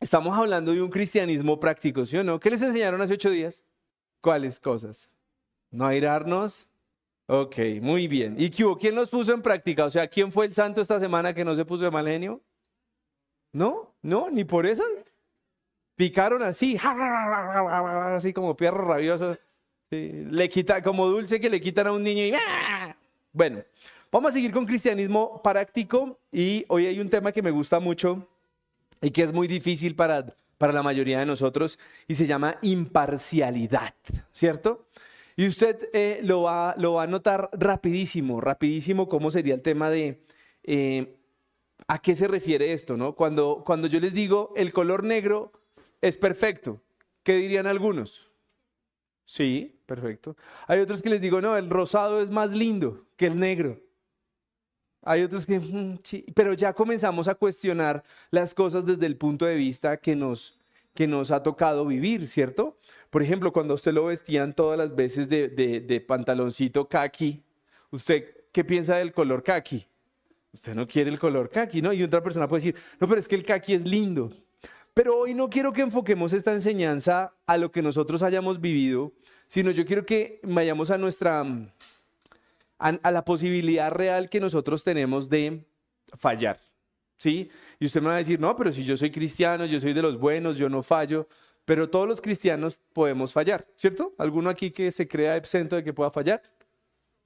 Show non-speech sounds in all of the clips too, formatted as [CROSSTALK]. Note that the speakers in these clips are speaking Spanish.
estamos hablando de un cristianismo práctico, ¿sí o no? ¿Qué les enseñaron hace ocho días? ¿Cuáles cosas? No airarnos. Ok, muy bien. ¿Y? ¿Quién los puso en práctica? O sea, ¿quién fue el santo esta semana que no se puso de mal genio? ¿No? ¿No? ¿Ni por eso? Picaron así, así como perro rabioso. Le quita, como dulce que le quitan a un niño y... ¡ah! Bueno, vamos a seguir con cristianismo práctico y hoy hay un tema que me gusta mucho y que es muy difícil para, para la mayoría de nosotros y se llama imparcialidad, ¿cierto? Y usted eh, lo, va, lo va a notar rapidísimo, rapidísimo cómo sería el tema de eh, a qué se refiere esto, ¿no? Cuando, cuando yo les digo el color negro es perfecto, ¿qué dirían algunos? Sí, perfecto. Hay otros que les digo, no, el rosado es más lindo que el negro. Hay otros que, mm, pero ya comenzamos a cuestionar las cosas desde el punto de vista que nos, que nos ha tocado vivir, ¿cierto? Por ejemplo, cuando usted lo vestían todas las veces de, de, pantaloncito kaki, ¿usted qué piensa del color kaki? Usted no quiere el color kaki, ¿no? Y otra persona puede decir, no, pero es que el kaki es lindo. Pero hoy no quiero que enfoquemos esta enseñanza a lo que nosotros hayamos vivido, sino yo quiero que vayamos a nuestra, a, la posibilidad real que nosotros tenemos de fallar. ¿Sí? Y usted me va a decir, no, pero si yo soy cristiano, yo soy de los buenos, yo no fallo. Pero todos los cristianos podemos fallar, ¿cierto? ¿Alguno aquí que se crea exento de que pueda fallar?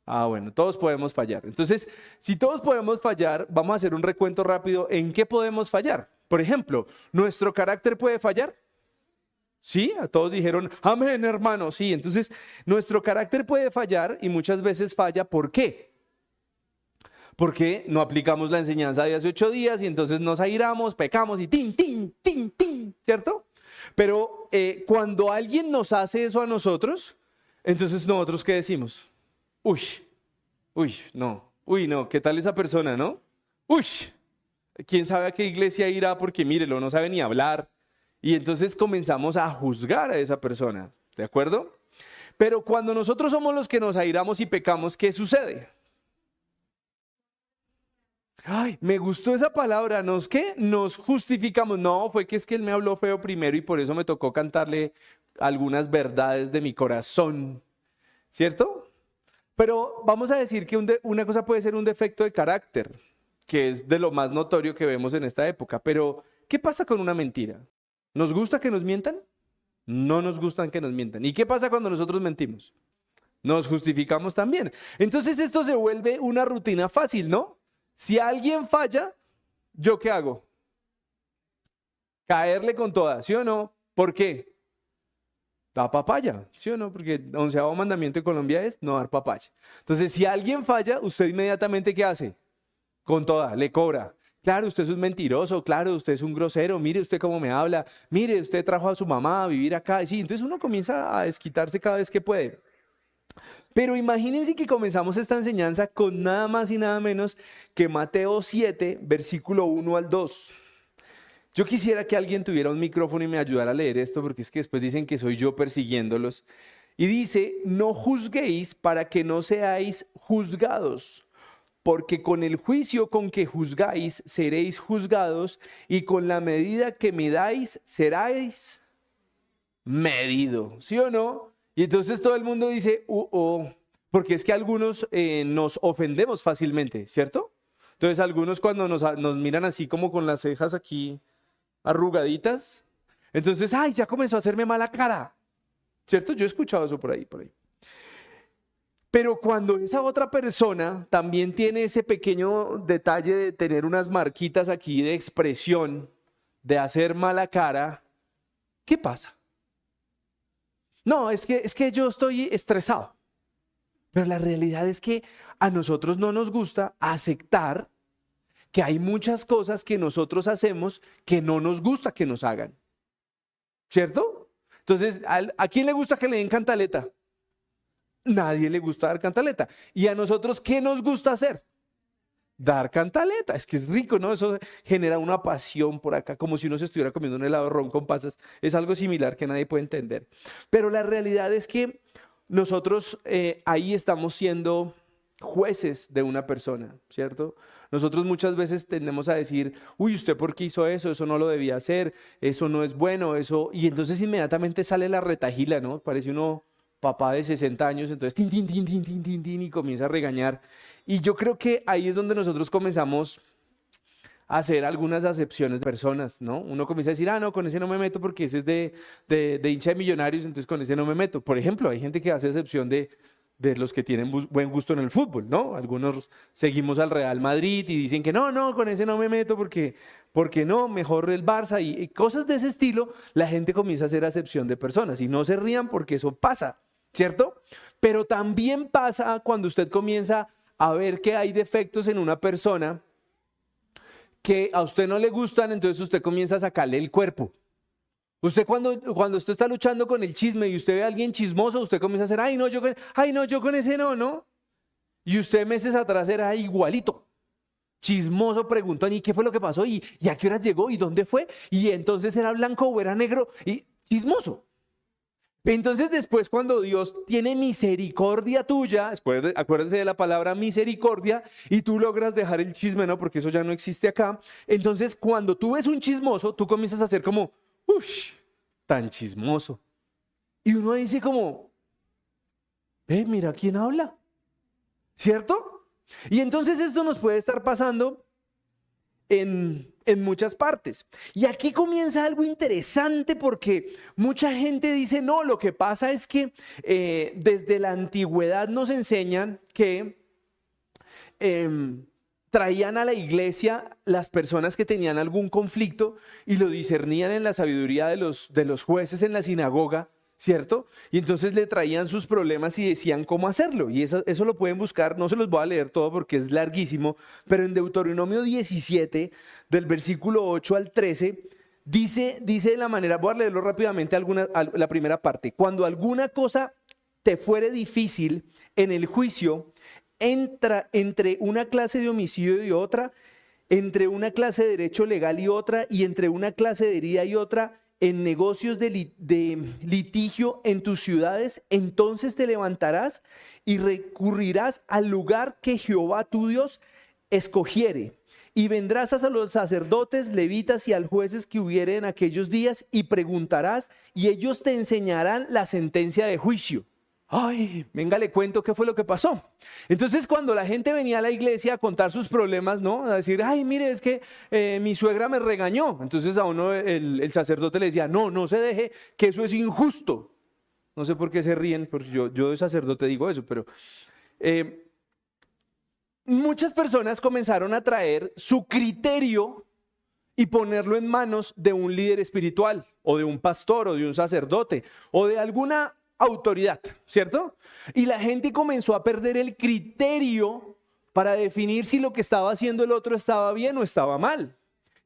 Ah, bueno, todos podemos fallar. Entonces, si todos podemos fallar, vamos a hacer un recuento rápido en qué podemos fallar. Por ejemplo, ¿nuestro carácter puede fallar? Sí, a todos dijeron, amén, hermano. Sí, entonces nuestro carácter puede fallar y muchas veces falla. ¿Por qué? Porque no aplicamos la enseñanza de hace ocho días y entonces nos airamos, pecamos y tin, tin, tin, tin, ¿cierto? Pero eh, cuando alguien nos hace eso a nosotros, entonces nosotros ¿qué decimos? Uy, uy, no, uy, no, ¿qué tal esa persona, no? Uy, quién sabe a qué iglesia irá porque mírelo, no sabe ni hablar. Y entonces comenzamos a juzgar a esa persona, ¿de acuerdo? Pero cuando nosotros somos los que nos airamos y pecamos, ¿qué sucede? Ay, me gustó esa palabra, ¿nos qué? Nos justificamos. No, fue que es que él me habló feo primero y por eso me tocó cantarle algunas verdades de mi corazón. ¿Cierto? Pero vamos a decir que una cosa puede ser un defecto de carácter, que es de lo más notorio que vemos en esta época. Pero, ¿qué pasa con una mentira? ¿Nos gusta que nos mientan? No nos gustan que nos mientan. ¿Y qué pasa cuando nosotros mentimos? Nos justificamos también. Entonces esto se vuelve una rutina fácil, ¿no? Si alguien falla, ¿yo qué hago? Caerle con toda, ¿sí o no? ¿Por qué? Da papaya, ¿sí o no? Porque el onceavo mandamiento de Colombia es no dar papaya. Entonces, si alguien falla, usted inmediatamente ¿qué hace? Con toda, le cobra. Claro, usted es un mentiroso, claro, usted es un grosero, mire usted cómo me habla, mire, usted trajo a su mamá a vivir acá. Sí, entonces uno comienza a desquitarse cada vez que puede. Pero imagínense que comenzamos esta enseñanza con nada más y nada menos que Mateo 7, versículo 1 al 2. Yo quisiera que alguien tuviera un micrófono y me ayudara a leer esto, porque es que después dicen que soy yo persiguiéndolos. Y dice, no juzguéis para que no seáis juzgados, porque con el juicio con que juzgáis seréis juzgados, y con la medida que medáis seráis medido. ¿Sí o no? Y entonces todo el mundo dice, uh, oh, porque es que algunos eh, nos ofendemos fácilmente, ¿cierto? Entonces algunos cuando nos, nos miran así como con las cejas aquí arrugaditas, entonces, ay, ya comenzó a hacerme mala cara, ¿cierto? Yo he escuchado eso por ahí, por ahí. Pero cuando esa otra persona también tiene ese pequeño detalle de tener unas marquitas aquí de expresión, de hacer mala cara, ¿qué pasa? No, es que, es que yo estoy estresado. Pero la realidad es que a nosotros no nos gusta aceptar que hay muchas cosas que nosotros hacemos que no nos gusta que nos hagan. ¿Cierto? Entonces, ¿a quién le gusta que le den cantaleta? Nadie le gusta dar cantaleta. ¿Y a nosotros qué nos gusta hacer? dar cantaleta. Es que es rico, ¿no? Eso genera una pasión por acá, como si uno se estuviera comiendo un helado ron con pasas. Es algo similar que nadie puede entender. Pero la realidad es que nosotros eh, ahí estamos siendo jueces de una persona, ¿cierto? nosotros muchas veces tendemos a decir, uy, ¿usted por qué hizo eso? Eso no lo debía hacer, eso no es bueno, eso... Y entonces inmediatamente sale la retajila, ¿no? Parece uno papá de 60 años, entonces tin, tin, tin, tin, tin, tin, y comienza a regañar. Y yo creo que ahí es donde nosotros comenzamos a hacer algunas acepciones de personas, ¿no? Uno comienza a decir, ah, no, con ese no me meto porque ese es de, de, de hincha de millonarios, entonces con ese no me meto. Por ejemplo, hay gente que hace excepción de, de los que tienen buen gusto en el fútbol, ¿no? Algunos seguimos al Real Madrid y dicen que no, no, con ese no me meto porque, porque no, mejor el Barça y, y cosas de ese estilo, la gente comienza a hacer acepción de personas y no se rían porque eso pasa. ¿Cierto? Pero también pasa cuando usted comienza a ver que hay defectos en una persona que a usted no le gustan, entonces usted comienza a sacarle el cuerpo. Usted cuando, cuando usted está luchando con el chisme y usted ve a alguien chismoso, usted comienza a hacer, ay no, yo con, ay, no, yo con ese no, ¿no? Y usted meses atrás era igualito. Chismoso preguntó, ¿y qué fue lo que pasó? ¿Y, ¿Y a qué hora llegó? ¿Y dónde fue? Y entonces era blanco o era negro. Y chismoso. Entonces después cuando Dios tiene misericordia tuya, acuérdense de la palabra misericordia, y tú logras dejar el chisme, ¿no? Porque eso ya no existe acá. Entonces cuando tú ves un chismoso, tú comienzas a hacer como, uff, tan chismoso. Y uno dice como, ve, mira quién habla. ¿Cierto? Y entonces esto nos puede estar pasando en muchas partes. Y aquí comienza algo interesante porque mucha gente dice, no, lo que pasa es que eh, desde la antigüedad nos enseñan que em, traían a la iglesia las personas que tenían algún conflicto y lo discernían en la sabiduría de los, de los jueces en la sinagoga ¿cierto? Y entonces le traían sus problemas y decían cómo hacerlo. Y eso, eso lo pueden buscar, no se los voy a leer todo porque es larguísimo, pero en Deuteronomio 17, del versículo 8 al 13, dice, dice de la manera, voy a leerlo rápidamente alguna, la primera parte, cuando alguna cosa te fuere difícil en el juicio, entra entre una clase de homicidio y otra, entre una clase de derecho legal y otra, y entre una clase de herida y otra, en negocios de, litigio en tus ciudades, entonces te levantarás y recurrirás al lugar que Jehová tu Dios escogiere. Y vendrás a los sacerdotes, levitas y al jueces que hubiere en aquellos días y preguntarás y ellos te enseñarán la sentencia de juicio ay, venga, le cuento qué fue lo que pasó. Entonces, cuando la gente venía a la iglesia a contar sus problemas, ¿no? A decir, ay, mire, es que eh, mi suegra me regañó. Entonces a uno el, sacerdote le decía, no, no se deje, que eso es injusto. No sé por qué se ríen, porque yo, yo de sacerdote digo eso, pero... Eh, muchas personas comenzaron a traer su criterio y ponerlo en manos de un líder espiritual o de un pastor o de un sacerdote o de alguna autoridad, ¿cierto? Y la gente comenzó a perder el criterio para definir si lo que estaba haciendo el otro estaba bien o estaba mal.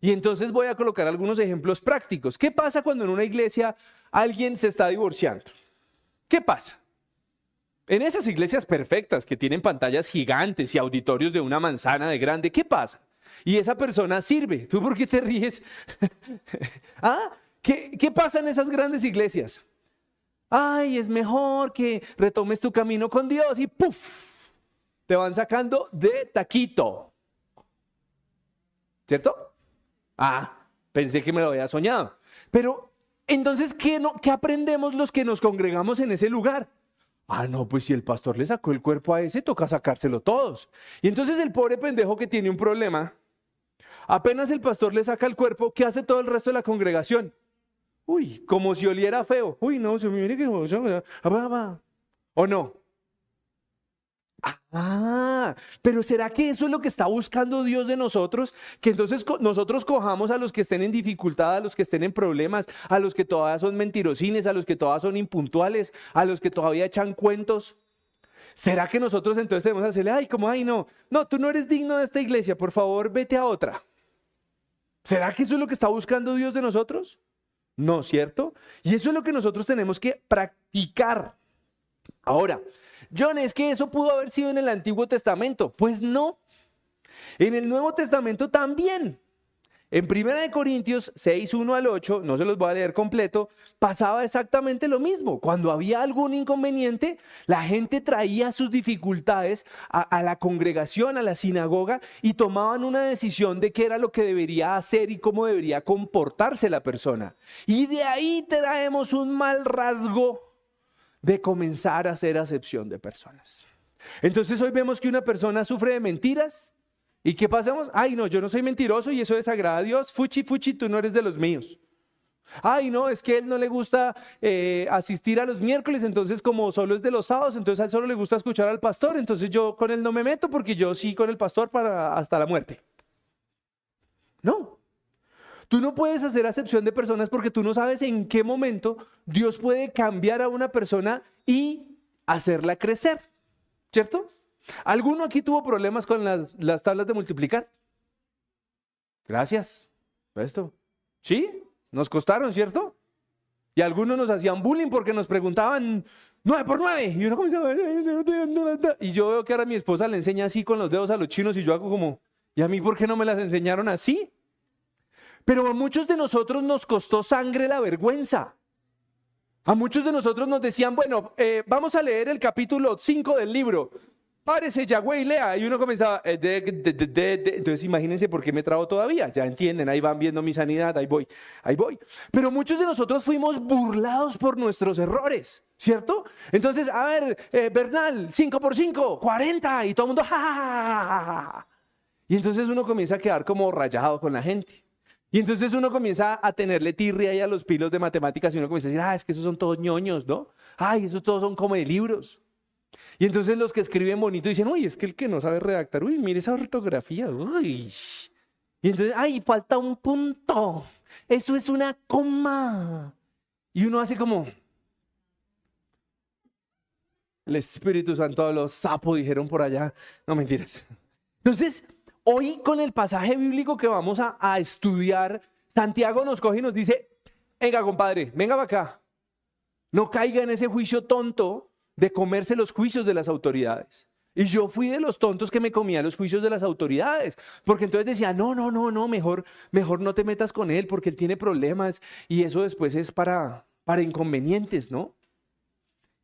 Y entonces voy a colocar algunos ejemplos prácticos. ¿Qué pasa cuando en una iglesia alguien se está divorciando? ¿Qué pasa? En esas iglesias perfectas que tienen pantallas gigantes y auditorios de una manzana de grande, ¿qué pasa? Y esa persona sirve. ¿Tú por qué te ríes? [LAUGHS] ¿Ah? ¿Qué, ¿Qué pasa en esas grandes iglesias? Ay, es mejor que retomes tu camino con Dios y ¡puf! Te van sacando de taquito. ¿Cierto? Ah, pensé que me lo había soñado. Pero entonces, ¿qué, no, ¿qué aprendemos los que nos congregamos en ese lugar? Ah, no, pues si el pastor le sacó el cuerpo a ese, toca sacárselo todos. Y entonces el pobre pendejo que tiene un problema, apenas el pastor le saca el cuerpo, ¿qué hace todo el resto de la congregación? Uy, como si oliera feo. Uy, no, se me viene que... ¿O no? Ah, pero ¿será que eso es lo que está buscando Dios de nosotros? Que entonces nosotros cojamos a los que estén en dificultad, a los que estén en problemas, a los que todavía son mentirosines, a los que todavía son impuntuales, a los que todavía echan cuentos. ¿Será que nosotros entonces debemos hacerle, ay, como, ay, no, no, tú no eres digno de esta iglesia, por favor, vete a otra? ¿Será que eso es lo que está buscando Dios de nosotros? No, ¿cierto? Y eso es lo que nosotros tenemos que practicar. Ahora, John, es que eso pudo haber sido en el Antiguo Testamento. Pues no. En el Nuevo Testamento también. En 1 Corintios 6, 1 al 8, no se los voy a leer completo, pasaba exactamente lo mismo. Cuando había algún inconveniente, la gente traía sus dificultades a, a, la congregación, a la sinagoga, y tomaban una decisión de qué era lo que debería hacer y cómo debería comportarse la persona. Y de ahí traemos un mal rasgo de comenzar a hacer acepción de personas. Entonces hoy vemos que una persona sufre de mentiras, ¿Y qué pasamos? Ay, no, yo no soy mentiroso y eso desagrada a Dios. Fuchi, fuchi, tú no eres de los míos. Ay, no, es que a él no le gusta eh, asistir a los miércoles, entonces como solo es de los sábados, entonces a él solo le gusta escuchar al pastor, entonces yo con él no me meto porque yo sí con el pastor para hasta la muerte. No. Tú no puedes hacer acepción de personas porque tú no sabes en qué momento Dios puede cambiar a una persona y hacerla crecer, ¿cierto? ¿Alguno aquí tuvo problemas con las, tablas de multiplicar? Gracias. Esto. ¿Sí? Nos costaron, ¿cierto? Y algunos nos hacían bullying porque nos preguntaban nueve por nueve. Y uno comenzaba. Y yo veo que ahora mi esposa le enseña así con los dedos a los chinos y yo hago como. ¿Y a mí por qué no me las enseñaron así? Pero a muchos de nosotros nos costó sangre la vergüenza. A muchos de nosotros nos decían, bueno, eh, vamos a leer el capítulo 5 del libro párese Yahweh y lea. Y uno comenzaba, eh, entonces imagínense por qué me trago todavía. Ya entienden, ahí van viendo mi sanidad, ahí voy, ahí voy. Pero muchos de nosotros fuimos burlados por nuestros errores, ¿cierto? Entonces, a ver, eh, Bernal, 5 por 5, 40, y todo el mundo, ja, Y entonces uno comienza a quedar como rayado con la gente. Y entonces uno comienza a tenerle tirria ahí a los pilos de matemáticas y uno comienza a decir, ah, es que esos son todos ñoños, ¿no? Ay, esos todos son como de libros. Y entonces los que escriben bonito dicen, uy, es que el que no sabe redactar, uy, mire esa ortografía, uy. Y entonces, ay, falta un punto, eso es una coma. Y uno hace como, el Espíritu Santo los sapos dijeron por allá, no mentiras. Entonces, hoy con el pasaje bíblico que vamos a, a estudiar, Santiago nos coge y nos dice, venga compadre, venga para acá, no caiga en ese juicio tonto de comerse los juicios de las autoridades. Y yo fui de los tontos que me comía los juicios de las autoridades, porque entonces decía, no, no, no, no, mejor, mejor no te metas con él porque él tiene problemas y eso después es para, para inconvenientes, ¿no?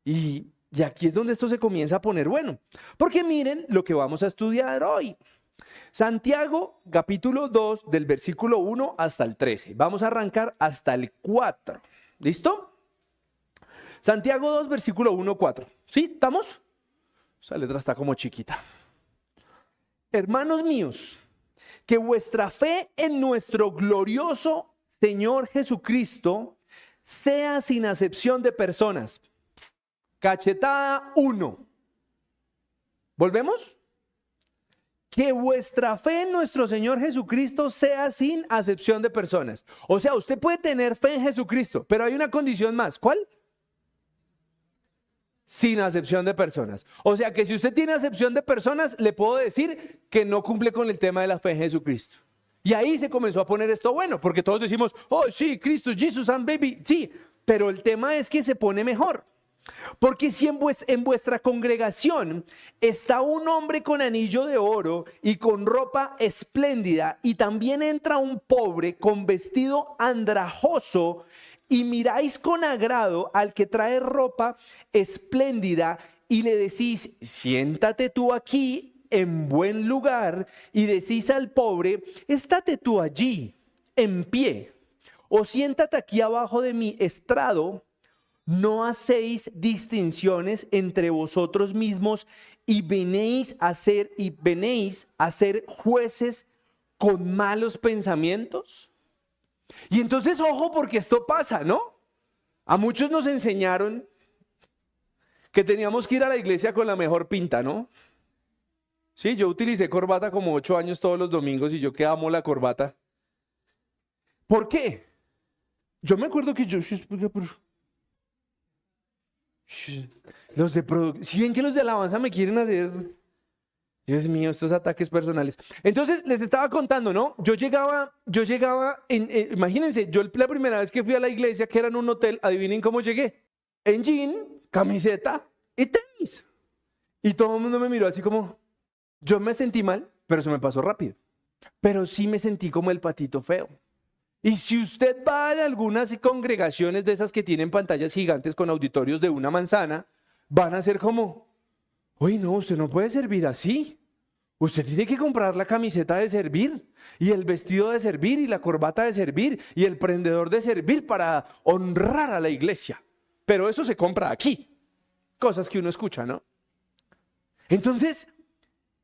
Y, y aquí es donde esto se comienza a poner bueno, porque miren lo que vamos a estudiar hoy. Santiago capítulo 2 del versículo 1 hasta el 13. Vamos a arrancar hasta el 4. ¿Listo? Santiago 2, versículo 1, 4. ¿Sí? ¿Estamos? Esa letra está como chiquita. Hermanos míos, que vuestra fe en nuestro glorioso Señor Jesucristo sea sin acepción de personas. Cachetada 1. ¿Volvemos? Que vuestra fe en nuestro Señor Jesucristo sea sin acepción de personas. O sea, usted puede tener fe en Jesucristo, pero hay una condición más. ¿Cuál? Sin acepción de personas. O sea que si usted tiene acepción de personas, le puedo decir que no cumple con el tema de la fe en Jesucristo. Y ahí se comenzó a poner esto bueno, porque todos decimos, oh sí, Cristo, Jesus and baby, sí, pero el tema es que se pone mejor. Porque si en, en, vuestra congregación está un hombre con anillo de oro y con ropa espléndida, y también entra un pobre con vestido andrajoso y miráis con agrado al que trae ropa espléndida y le decís, siéntate tú aquí en buen lugar y decís al pobre, estate tú allí en pie o siéntate aquí abajo de mi estrado, no hacéis distinciones entre vosotros mismos y venéis a ser y venéis a ser jueces con malos pensamientos. Y entonces, ojo, porque esto pasa, ¿no? A muchos nos enseñaron que teníamos que ir a la iglesia con la mejor pinta, ¿no? Sí, yo utilicé corbata como ocho años todos los domingos y yo que amo la corbata. ¿Por qué? Yo me acuerdo que yo... Los de si ven que los de alabanza me quieren hacer Dios mío, estos ataques personales. Entonces les estaba contando, ¿no? Yo llegaba, yo llegaba, en, imagínense, yo la primera vez que fui a la iglesia, que era en un hotel, adivinen cómo llegué. En jean, camiseta y tenis. Y todo el mundo me miró así como, yo me sentí mal, pero se me pasó rápido. pero sí me sentí como el patito feo. Y si usted va a algunas congregaciones de esas que tienen pantallas gigantes con auditorios de una manzana, van a ser como, uy, no, usted no puede servir así. Usted tiene que comprar la camiseta de servir y el vestido de servir y la corbata de servir y el prendedor de servir para honrar a la iglesia. Pero eso se compra aquí. Cosas que uno escucha, ¿no? Entonces,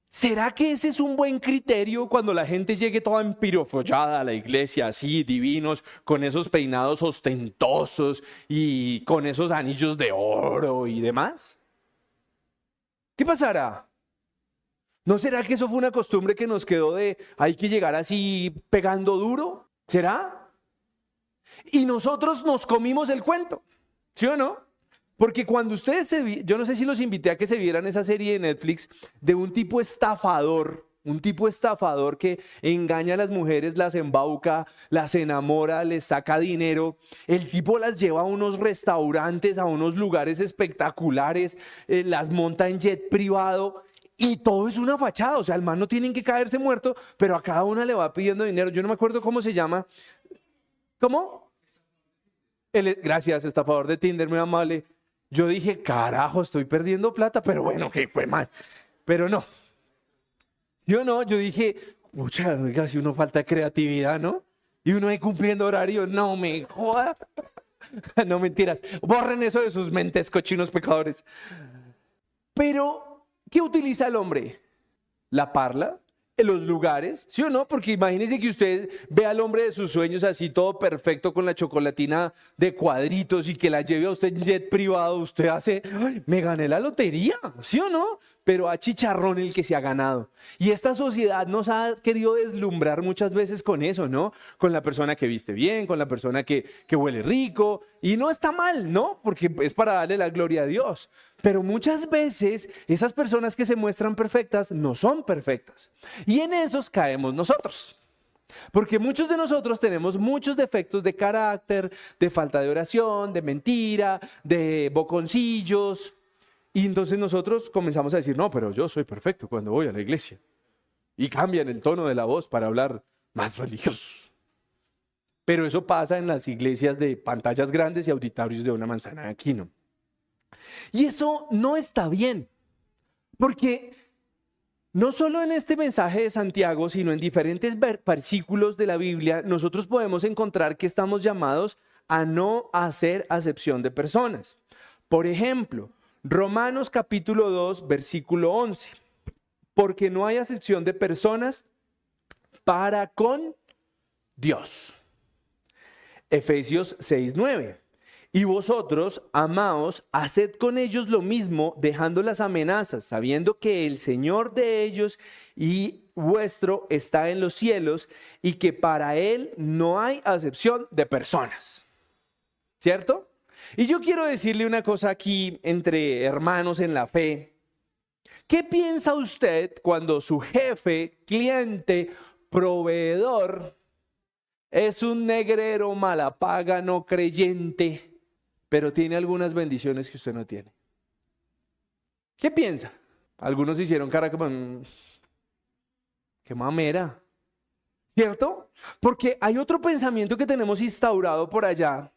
¿será que ese es un buen criterio cuando la gente llegue toda empirofollada a la iglesia, así, divinos, con esos peinados ostentosos y con esos anillos de oro y demás? ¿Qué pasará? ¿No será que eso fue una costumbre que nos quedó de hay que llegar así pegando duro? ¿Será? Y nosotros nos comimos el cuento, ¿sí o no? Porque cuando ustedes se yo no sé si los invité a que se vieran esa serie de Netflix de un tipo estafador, un tipo estafador que engaña a las mujeres, las embauca, las enamora, les saca dinero. El tipo las lleva a unos restaurantes, a unos lugares espectaculares, eh, las monta en jet privado y todo es una fachada, o sea, el man no tienen que caerse muerto, pero a cada una le va pidiendo dinero. Yo no me acuerdo cómo se llama. ¿Cómo? El, gracias, estafador de Tinder, muy amable. Yo dije, carajo, estoy perdiendo plata, pero bueno, que fue mal. Pero no. Yo no, yo dije, mucha, oiga, si uno falta creatividad, ¿no? Y uno ahí cumpliendo horario, no me joda. [LAUGHS] no mentiras, borren eso de sus mentes, cochinos pecadores. Pero ¿Qué utiliza el hombre? La parla, en los lugares, ¿sí o no? Porque imagínese que usted ve al hombre de sus sueños así todo perfecto con la chocolatina de cuadritos y que la lleve a usted en jet privado, usted hace, me gané la lotería, ¿sí o no? Pero a chicharrón el que se ha ganado. Y esta sociedad nos ha querido deslumbrar muchas veces con eso, ¿no? Con la persona que viste bien, con la persona que, que huele rico. Y no está mal, ¿no? Porque es para darle la gloria a Dios. Pero muchas veces esas personas que se muestran perfectas no son perfectas. Y en esos caemos nosotros. Porque muchos de nosotros tenemos muchos defectos de carácter, de falta de oración, de mentira, de boconcillos. Y entonces nosotros comenzamos a decir, no, pero yo soy perfecto cuando voy a la iglesia. Y cambian el tono de la voz para hablar más religiosos. Pero eso pasa en las iglesias de pantallas grandes y auditorios de una manzana de Aquino. Y eso no está bien, porque no solo en este mensaje de Santiago, sino en diferentes versículos de la Biblia, nosotros podemos encontrar que estamos llamados a no hacer acepción de personas. Por ejemplo, Romanos capítulo 2, versículo 11. Porque no hay acepción de personas para con Dios. Efesios 6, 9. Y vosotros, amaos, haced con ellos lo mismo, dejando las amenazas, sabiendo que el Señor de ellos y vuestro está en los cielos y que para Él no hay acepción de personas. ¿Cierto? Y yo quiero decirle una cosa aquí entre hermanos en la fe. ¿Qué piensa usted cuando su jefe, cliente, proveedor es un negrero malapaga no creyente? pero tiene algunas bendiciones que usted no tiene. ¿Qué piensa? Algunos hicieron cara como, mm, qué mamera, ¿cierto? Porque hay otro pensamiento que tenemos instaurado por allá,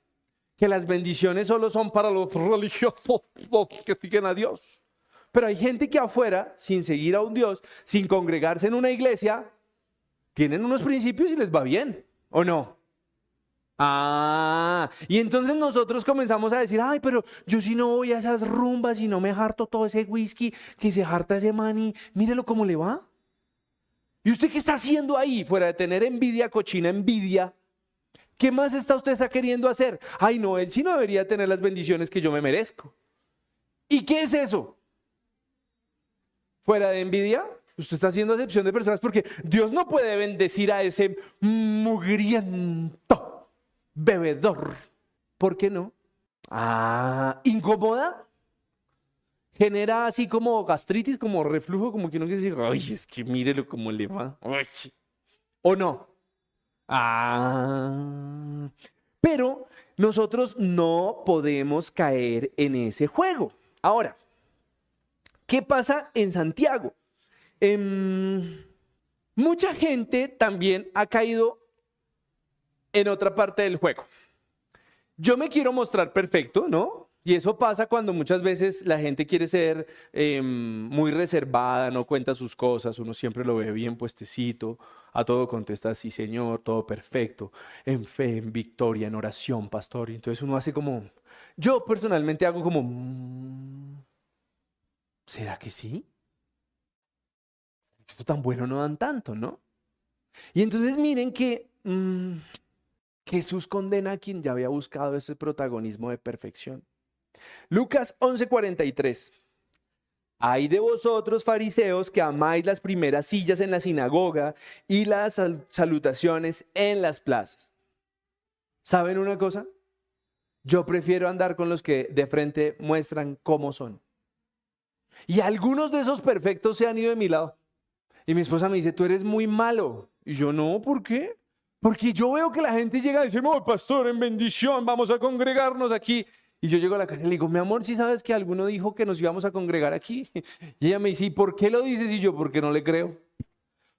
que las bendiciones solo son para los religiosos que siguen a Dios. Pero hay gente que afuera, sin seguir a un Dios, sin congregarse en una iglesia, tienen unos principios y les va bien, ¿o no? Ah, y entonces nosotros comenzamos a decir, ay, pero yo si no voy a esas rumbas y no me harto todo ese whisky que se harta ese mani, mírelo cómo le va. ¿Y usted qué está haciendo ahí? Fuera de tener envidia, cochina envidia, ¿qué más está usted está queriendo hacer? Ay, no, él sí no debería tener las bendiciones que yo me merezco. ¿Y qué es eso? Fuera de envidia, usted está haciendo acepción de personas porque Dios no puede bendecir a ese mugriento bebedor. ¿Por qué no? Ah, incomoda. Genera así como gastritis, como reflujo, como que uno quiere decir, ay, es que mírelo cómo le va. ¿O no? Ah. Pero nosotros no podemos caer en ese juego. Ahora, ¿qué pasa en Santiago? Em, mucha gente también ha caído en otra parte del juego. Yo me quiero mostrar perfecto, ¿no? Y eso pasa cuando muchas veces la gente quiere ser em, muy reservada, no cuenta sus cosas, uno siempre lo ve bien puestecito, a todo contesta sí, Señor, todo perfecto, en fe, en victoria, en oración, pastor. Y entonces uno hace como, yo personalmente hago como, mm, ¿será que sí? Esto tan bueno no dan tanto, ¿no? Y entonces miren que mm, Jesús condena a quien ya había buscado ese protagonismo de perfección. Lucas 11:43. Hay de vosotros, fariseos, que amáis las primeras sillas en la sinagoga y las salutaciones en las plazas. ¿Saben una cosa? Yo prefiero andar con los que de frente muestran cómo son. Y algunos de esos perfectos se han ido de mi lado. Y mi esposa me dice, tú eres muy malo. Y yo, no, ¿por qué? Porque yo veo que la gente llega y dice, oh, pastor, en bendición, vamos a congregarnos aquí. Y yo llego a la casa y le digo, mi amor, si sabes que alguno dijo que nos íbamos a congregar aquí? [LAUGHS] Y ella me dice, ¿y por qué lo dices? Y yo, porque no le creo.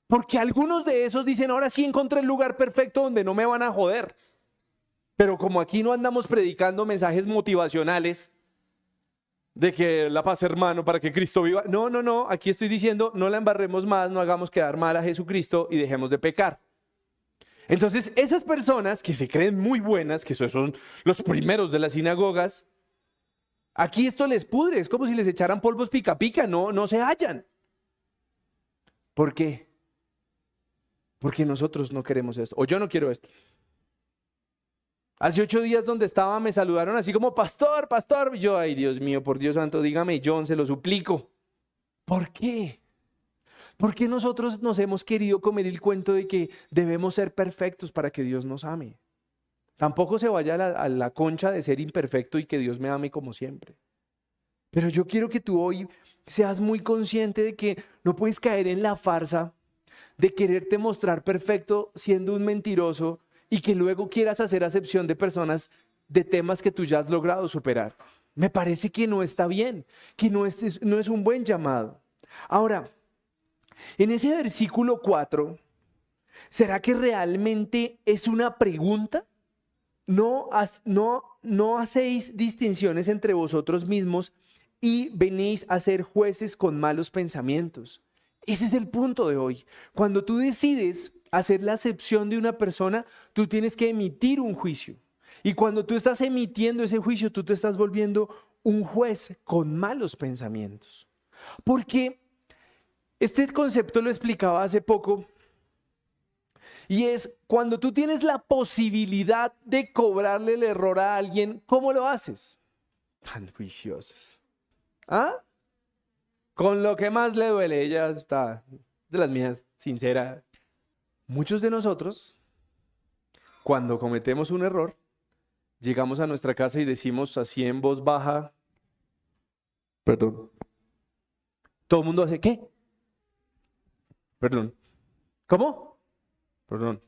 Porque algunos de esos dicen, ahora sí encontré el lugar perfecto donde no me van a joder. Pero como aquí no andamos predicando mensajes motivacionales de que la paz hermano para que Cristo viva. No, no, no, aquí estoy diciendo, no la embarremos más, no hagamos quedar mal a Jesucristo y dejemos de pecar. Entonces, esas personas que se creen muy buenas, que son los primeros de las sinagogas, aquí esto les pudre, es como si les echaran polvos pica pica, no, no se hallan. ¿Por qué? Porque nosotros no queremos esto, o yo no quiero esto. Hace ocho días donde estaba me saludaron así como, pastor, pastor. Y yo, ay Dios mío, por Dios santo, dígame, John, se lo suplico. ¿Por qué? ¿Por qué nosotros nos hemos querido comer el cuento de que debemos ser perfectos para que Dios nos ame? Tampoco se vaya a la, concha de ser imperfecto y que Dios me ame como siempre. Pero yo quiero que tú hoy seas muy consciente de que no puedes caer en la farsa de quererte mostrar perfecto siendo un mentiroso y que luego quieras hacer acepción de personas de temas que tú ya has logrado superar. Me parece que no está bien, que no es, no es un buen llamado. Ahora, en ese versículo 4, ¿será que realmente es una pregunta? No, no, no hacéis distinciones entre vosotros mismos y venís a ser jueces con malos pensamientos. Ese es el punto de hoy. Cuando tú decides hacer la acepción de una persona, tú tienes que emitir un juicio. Y cuando tú estás emitiendo ese juicio, tú te estás volviendo un juez con malos pensamientos. Porque este concepto lo explicaba hace poco. Y es cuando tú tienes la posibilidad de cobrarle el error a alguien, ¿cómo lo haces? Tan juiciosos. ¿Ah? Con lo que más le duele, ella está de las mías, sincera. Muchos de nosotros, cuando cometemos un error, llegamos a nuestra casa y decimos así en voz baja, perdón. Todo el mundo hace, ¿qué? Perdón. ¿Cómo? Perdón.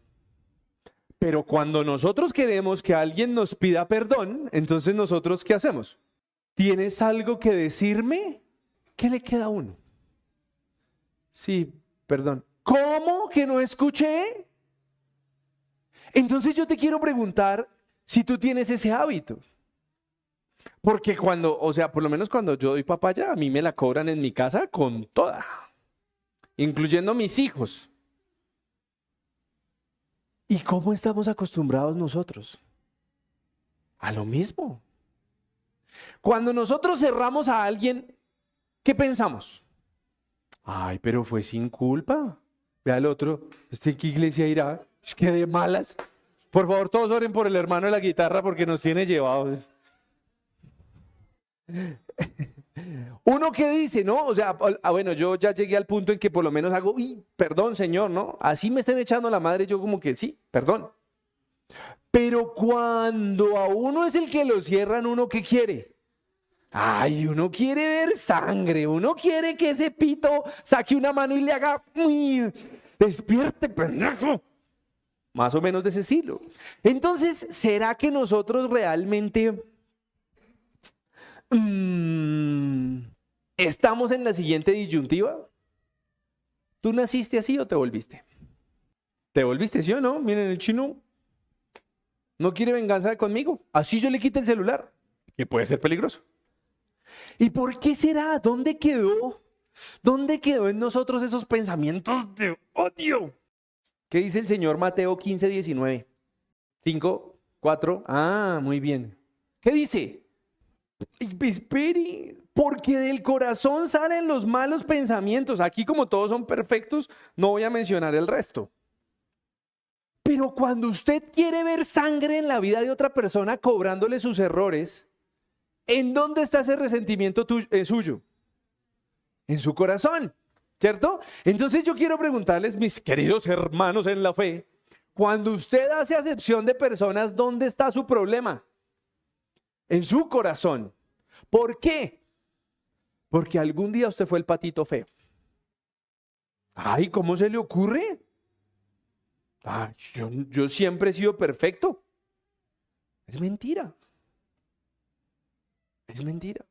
Pero cuando nosotros queremos que alguien nos pida perdón, entonces nosotros ¿qué hacemos? ¿Tienes algo que decirme? ¿Qué le queda a uno? Sí, perdón. ¿Cómo que no escuché? Entonces yo te quiero preguntar si tú tienes ese hábito. Porque cuando, o sea, por lo menos cuando yo doy papaya, a mí me la cobran en mi casa con toda incluyendo mis hijos. ¿Y cómo estamos acostumbrados nosotros? A lo mismo. Cuando nosotros cerramos a alguien, ¿qué pensamos? Ay, pero fue sin culpa. Ve al otro, ¿este qué iglesia irá? Es que de malas. Por favor, todos oren por el hermano de la guitarra porque nos tiene llevados. Uno que dice, ¿no? O sea, ah, bueno, yo ya llegué al punto en que por lo menos hago, uy, perdón, Señor, ¿no? Así me estén echando la madre, yo como que sí, perdón. Pero cuando a uno es el que lo cierran, ¿uno qué quiere? Ay, uno quiere ver sangre, uno quiere que ese pito saque una mano y le haga, uy, despierte, pendejo. Más o menos de ese estilo. Entonces, ¿será que nosotros realmente estamos en la siguiente disyuntiva. ¿Tú naciste así o te volviste? ¿Te volviste, sí o no? Miren, el chino no quiere venganza conmigo. Así yo le quito el celular, que puede ser peligroso. ¿Y por qué será? ¿Dónde quedó? ¿Dónde quedó en nosotros esos pensamientos de odio? ¿Qué dice el Señor Mateo 15, 19? 5, 4. Ah, muy bien. ¿Qué dice? Espere, porque del corazón salen los malos pensamientos. Aquí como todos son perfectos, no voy a mencionar el resto. Pero cuando usted quiere ver sangre en la vida de otra persona cobrándole sus errores, ¿en dónde está ese resentimiento eh, suyo? En su corazón, ¿cierto? Entonces yo quiero preguntarles, mis queridos hermanos en la fe, cuando usted hace acepción de personas, ¿dónde está su problema? En su corazón. ¿Por qué? Porque algún día usted fue el patito feo. Ay, ¿cómo se le ocurre? Ay, yo, yo siempre he sido perfecto. Es mentira. Es mentira.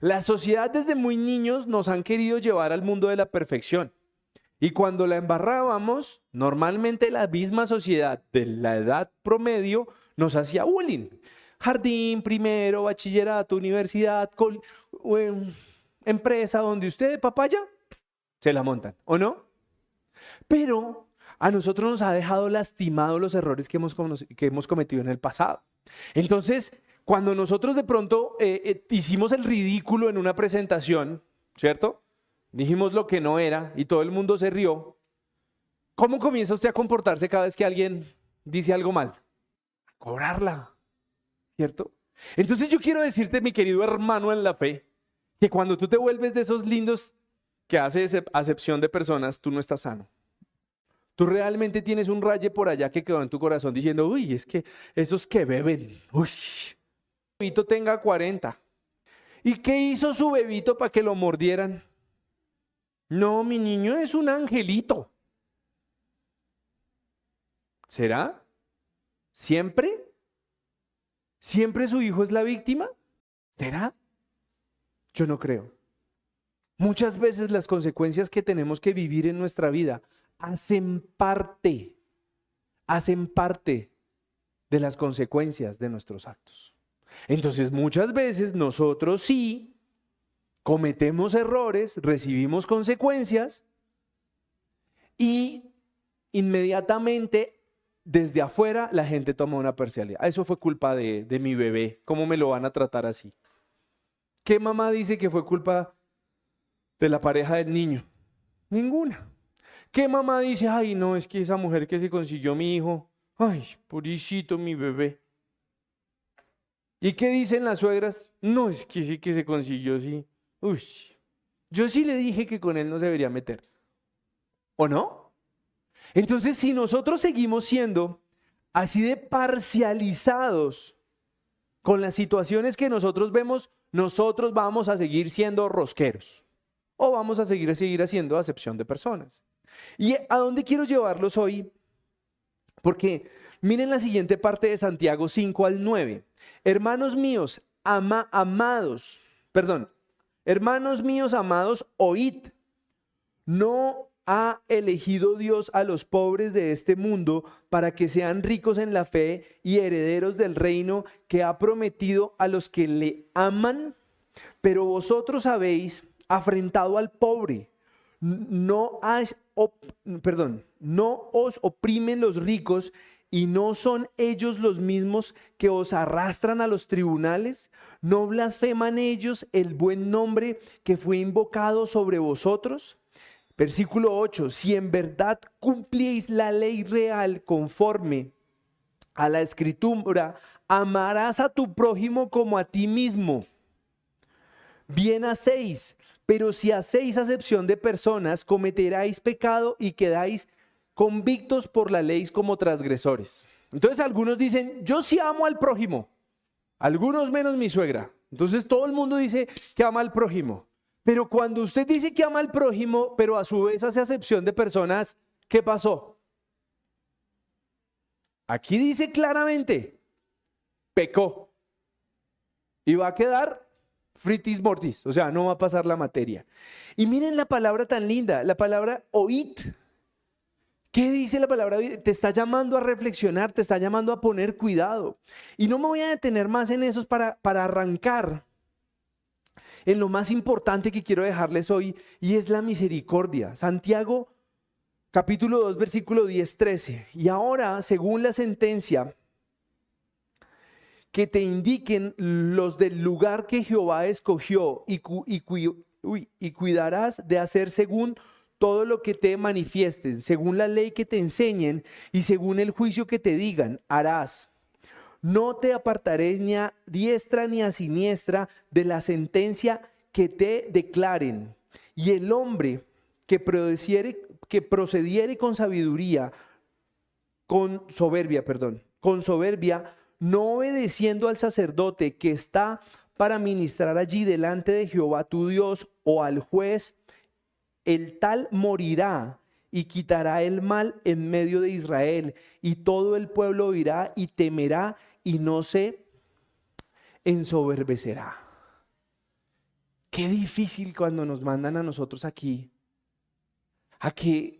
La sociedad desde muy niños nos han querido llevar al mundo de la perfección. Y cuando la embarrábamos, normalmente la misma sociedad de la edad promedio nos hacía bullying. Jardín, primero, bachillerato, universidad, em, empresa, donde usted, papaya, se la montan, ¿o no? Pero a nosotros nos ha dejado lastimados los errores que hemos, que hemos cometido en el pasado. Entonces, cuando nosotros de pronto eh, eh, hicimos el ridículo en una presentación, ¿cierto? dijimos lo que no era y todo el mundo se rió, ¿cómo comienza usted a comportarse cada vez que alguien dice algo mal? A cobrarla, ¿cierto? Entonces yo quiero decirte, mi querido hermano en la fe, que cuando tú te vuelves de esos lindos que hace acepción de personas, tú no estás sano. Tú realmente tienes un raye por allá que quedó en tu corazón diciendo, uy, es que esos que beben, uy, bebito tenga 40. ¿Y qué hizo su bebito para que lo mordieran? No, mi niño es un angelito. ¿Será? ¿Siempre? ¿Siempre su hijo es la víctima? ¿Será? Yo no creo. Muchas veces las consecuencias que tenemos que vivir en nuestra vida hacen parte, hacen parte de las consecuencias de nuestros actos. Entonces muchas veces nosotros sí cometemos errores, recibimos consecuencias y inmediatamente desde afuera la gente toma una parcialidad. Eso fue culpa de, de, mi bebé. ¿Cómo me lo van a tratar así? ¿Qué mamá dice que fue culpa de la pareja del niño? Ninguna. ¿Qué mamá dice? Ay, no, es que esa mujer que se consiguió mi hijo. Ay, pobrecito mi bebé. ¿Y qué dicen las suegras? No, es que sí que se consiguió, sí. Uy, yo sí le dije que con él no se debería meter. ¿O no? Entonces, si nosotros seguimos siendo así de parcializados con las situaciones que nosotros vemos, nosotros vamos a seguir siendo rosqueros o vamos a seguir, seguir haciendo acepción de personas. ¿Y a dónde quiero llevarlos hoy? Porque miren la siguiente parte de Santiago 5 al 9. Hermanos míos, ama, amados, perdón, Hermanos míos amados, oíd. No ha elegido Dios a los pobres de este mundo para que sean ricos en la fe y herederos del reino que ha prometido a los que le aman. Pero vosotros habéis afrentado al pobre. No, has, perdón, no os oprimen los ricos ¿Y no son ellos los mismos que os arrastran a los tribunales? ¿No blasfeman ellos el buen nombre que fue invocado sobre vosotros? Versículo 8, si en verdad cumplíais la ley real conforme a la escritura, amarás a tu prójimo como a ti mismo. Bien hacéis, pero si hacéis acepción de personas, cometeráis pecado y quedáis convictos por la ley como transgresores. Entonces algunos dicen, yo sí amo al prójimo, algunos menos mi suegra. Entonces todo el mundo dice que ama al prójimo. Pero cuando usted dice que ama al prójimo, pero a su vez hace acepción de personas, ¿qué pasó? Aquí dice claramente, pecó. Y va a quedar fritis mortis, o sea, no va a pasar la materia. Y miren la palabra tan linda, la palabra oit. ¿Qué dice la palabra? Te está llamando a reflexionar, te está llamando a poner cuidado. Y no me voy a detener más en eso para, para arrancar en lo más importante que quiero dejarles hoy, y es la misericordia. Santiago capítulo 2, versículo 10, 13. Y ahora, según la sentencia, que te indiquen los del lugar que Jehová escogió y, y, cuidarás de hacer según todo lo que te manifiesten, según la ley que te enseñen y según el juicio que te digan, harás. No te apartaré ni a diestra ni a siniestra de la sentencia que te declaren. Y el hombre que procediere, que procediere con sabiduría, con soberbia, perdón, con soberbia, no obedeciendo al sacerdote que está para ministrar allí delante de Jehová tu Dios o al juez, el tal morirá y quitará el mal en medio de Israel, y todo el pueblo oirá y temerá y no se ensoberbecerá. Qué difícil cuando nos mandan a nosotros aquí a que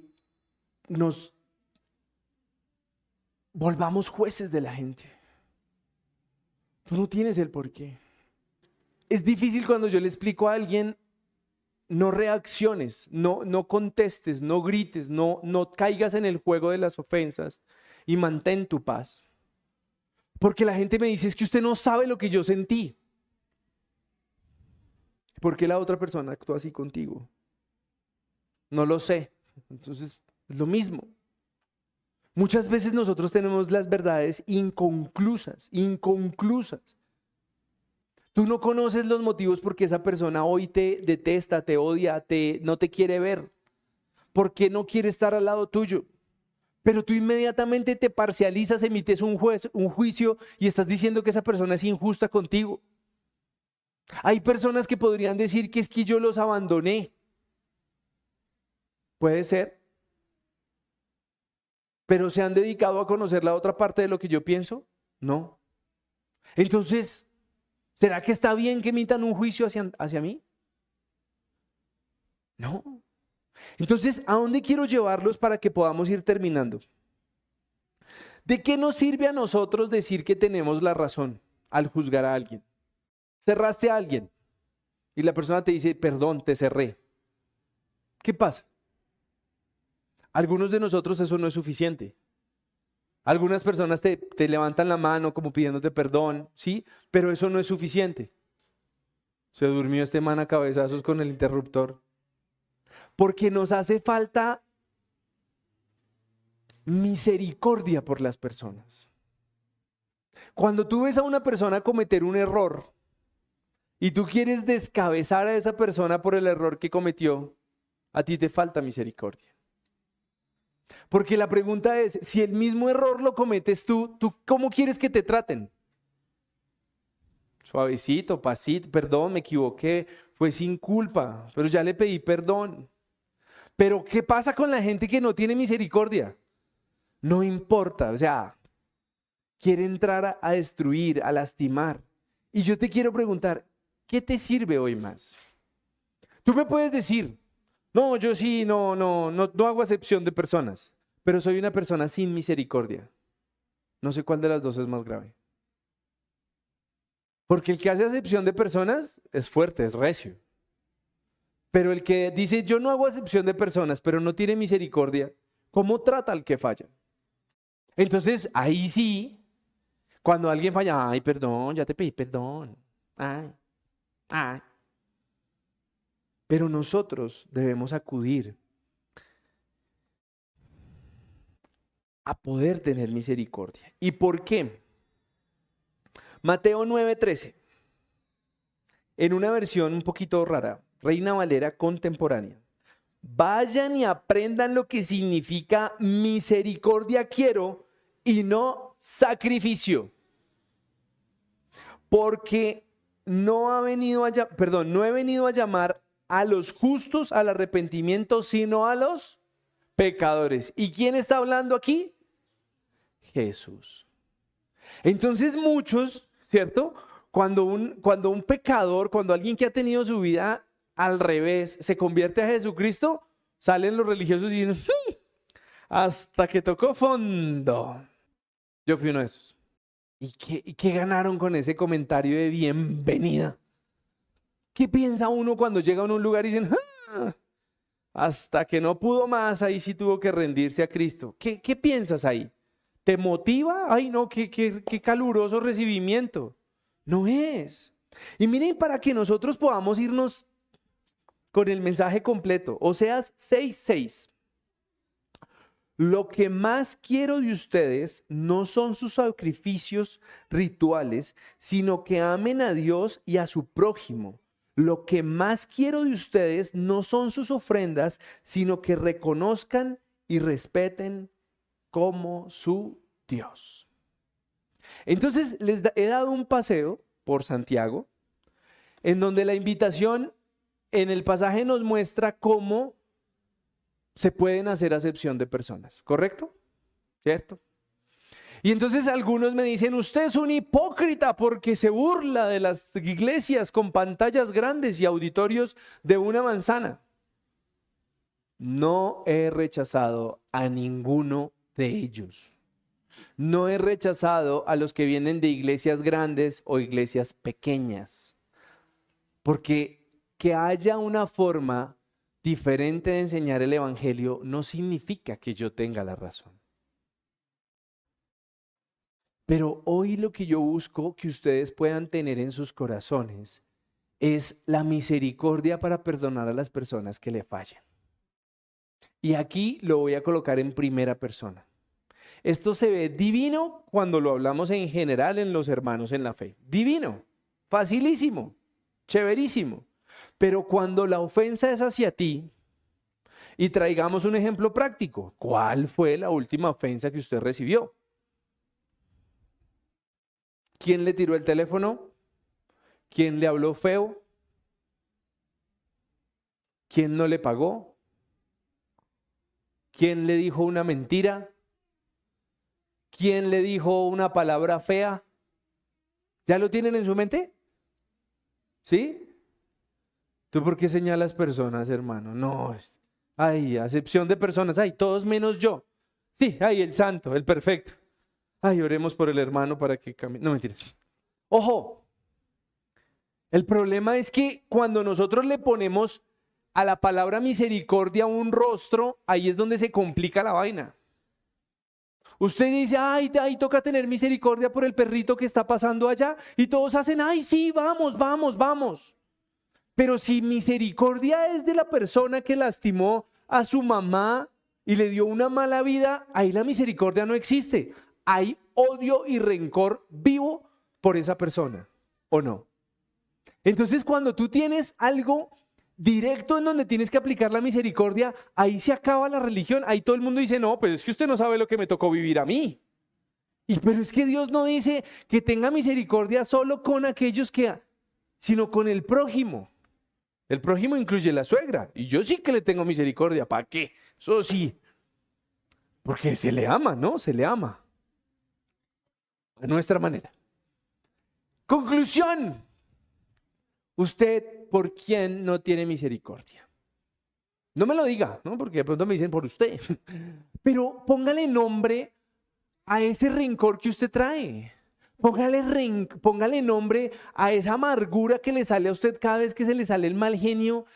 nos volvamos jueces de la gente. Tú no tienes el por qué. Es difícil cuando yo le explico a alguien, no reacciones, no, no contestes, no grites, no, no caigas en el juego de las ofensas y mantén tu paz. Porque la gente me dice, es que usted no sabe lo que yo sentí. ¿Por qué la otra persona actuó así contigo? No lo sé. Entonces, es lo mismo. Muchas veces nosotros tenemos las verdades inconclusas, inconclusas. Tú no conoces los motivos por qué esa persona hoy te detesta, te odia, te, no te quiere ver, por qué no quiere estar al lado tuyo. Pero tú inmediatamente te parcializas, emites un, juez, un juicio y estás diciendo que esa persona es injusta contigo. Hay personas que podrían decir que es que yo los abandoné. Puede ser. Pero se han dedicado a conocer la otra parte de lo que yo pienso? No. Entonces, ¿será que está bien que emitan un juicio hacia, hacia mí? No. Entonces, ¿a dónde quiero llevarlos para que podamos ir terminando? ¿De qué nos sirve a nosotros decir que tenemos la razón al juzgar a alguien? Cerraste a alguien y la persona te dice, perdón, te cerré. ¿Qué pasa? Algunos de nosotros eso no es suficiente. Algunas personas te, levantan la mano como pidiéndote perdón, ¿sí? Pero eso no es suficiente. Se durmió este man a cabezazos con el interruptor. Porque nos hace falta misericordia por las personas. Cuando tú ves a una persona cometer un error y tú quieres descabezar a esa persona por el error que cometió, a ti te falta misericordia. Porque la pregunta es, si el mismo error lo cometes tú, ¿tú cómo quieres que te traten? Suavecito, pasito, perdón, me equivoqué, fue sin culpa, pero ya le pedí perdón. Pero ¿qué pasa con la gente que no tiene misericordia? No importa, o sea, quiere entrar a, destruir, a lastimar. Y yo te quiero preguntar, ¿qué te sirve hoy más? Tú me puedes decir, no, yo sí, no, no, no, no hago acepción de personas pero soy una persona sin misericordia. No sé cuál de las dos es más grave. Porque el que hace acepción de personas es fuerte, es recio. Pero el que dice, yo no hago acepción de personas, pero no tiene misericordia, ¿cómo trata al que falla? Entonces, ahí sí, cuando alguien falla, ay, perdón, ya te pedí perdón. Ay, ay. Pero nosotros debemos acudir a poder tener misericordia. ¿Y por qué? Mateo 9:13, en una versión un poquito rara, Reina Valera contemporánea. Vayan y aprendan lo que significa misericordia quiero y no sacrificio. Porque no ha venido a, perdón, no he venido a llamar a los justos al arrepentimiento, sino a los pecadores. ¿Y quién está hablando aquí? Jesús. Entonces muchos, ¿cierto? cuando un, cuando un pecador, cuando alguien que ha tenido su vida al revés se convierte a Jesucristo, salen los religiosos y dicen, hasta que tocó fondo. Yo fui uno de esos. ¿Y qué, ¿Y qué ganaron con ese comentario de bienvenida? ¿Qué piensa uno cuando llega a un lugar y dicen, ah, hasta que no pudo más, ahí sí tuvo que rendirse a Cristo? ¿Qué, piensas ahí? ¿Te motiva? Ay, no, qué, qué caluroso recibimiento. No es. Y miren, para que nosotros podamos irnos con el mensaje completo, Oseas 6:6. Lo que más quiero de ustedes no son sus sacrificios rituales, sino que amen a Dios y a su prójimo. Lo que más quiero de ustedes no son sus ofrendas, sino que reconozcan y respeten como su Dios. Entonces les he dado un paseo por Santiago, en donde la invitación en el pasaje nos muestra cómo se pueden hacer acepción de personas, ¿correcto? ¿Cierto? Y entonces algunos me dicen, usted es un hipócrita porque se burla de las iglesias con pantallas grandes y auditorios de una manzana. No he rechazado a ninguno de ellos. No he rechazado a los que vienen de iglesias grandes o iglesias pequeñas. Porque que haya una forma diferente de enseñar el Evangelio no significa que yo tenga la razón. Pero hoy lo que yo busco que ustedes puedan tener en sus corazones es la misericordia para perdonar a las personas que le fallan. Y aquí lo voy a colocar en primera persona. Esto se ve divino cuando lo hablamos en general en los hermanos en la fe. Divino, facilísimo, chéverísimo. Pero cuando la ofensa es hacia ti, y traigamos un ejemplo práctico, ¿cuál fue la última ofensa que usted recibió? ¿Quién le tiró el teléfono? ¿Quién le habló feo? ¿Quién no le pagó? ¿Quién le dijo una mentira? ¿Quién le dijo una palabra fea? ¿Ya lo tienen en su mente? ¿Sí? ¿Tú por qué señalas personas, hermano? No, ay, acepción de personas, ay, todos menos yo. Sí, ay, el santo, el perfecto. Ay, oremos por el hermano para que cambie. No mentiras. Ojo, el problema es que cuando nosotros le ponemos a la palabra misericordia un rostro, ahí es donde se complica la vaina. Usted dice, ay, ay, toca tener misericordia por el perrito que está pasando allá. Y todos hacen, ay, sí, vamos, vamos, vamos. Pero si misericordia es de la persona que lastimó a su mamá y le dio una mala vida, ahí la misericordia no existe. Hay odio y rencor vivo por esa persona, ¿o no? Entonces cuando tú tienes algo directo en donde tienes que aplicar la misericordia, ahí se acaba la religión. Ahí todo el mundo dice, no, pero es que usted no sabe lo que me tocó vivir a mí. Y pero es que Dios no dice que tenga misericordia solo con aquellos que, sino con el prójimo. El prójimo incluye la suegra. Y yo sí que le tengo misericordia. ¿Para qué? Eso sí. Porque se le ama, ¿no? Se le ama. A nuestra manera. Conclusión. Usted, ¿por quién no tiene misericordia? No me lo diga, ¿no? Porque de pronto me dicen por usted. [LAUGHS] Pero póngale nombre a ese rencor que usted trae. Póngale, póngale nombre a esa amargura que le sale a usted cada vez que se le sale el mal genio.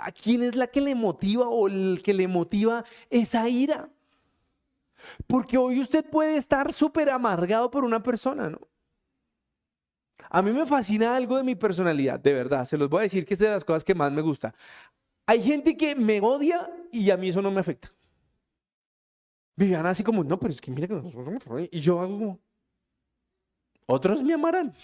¿A quién es la que le motiva o el que le motiva esa ira? Porque hoy usted puede estar súper amargado por una persona, ¿no? A mí me fascina algo de mi personalidad, de verdad. Se los voy a decir que es de las cosas que más me gusta. Hay gente que me odia y a mí eso no me afecta. Vivían así como, no, pero es que mira que... Y yo hago otros me amarán.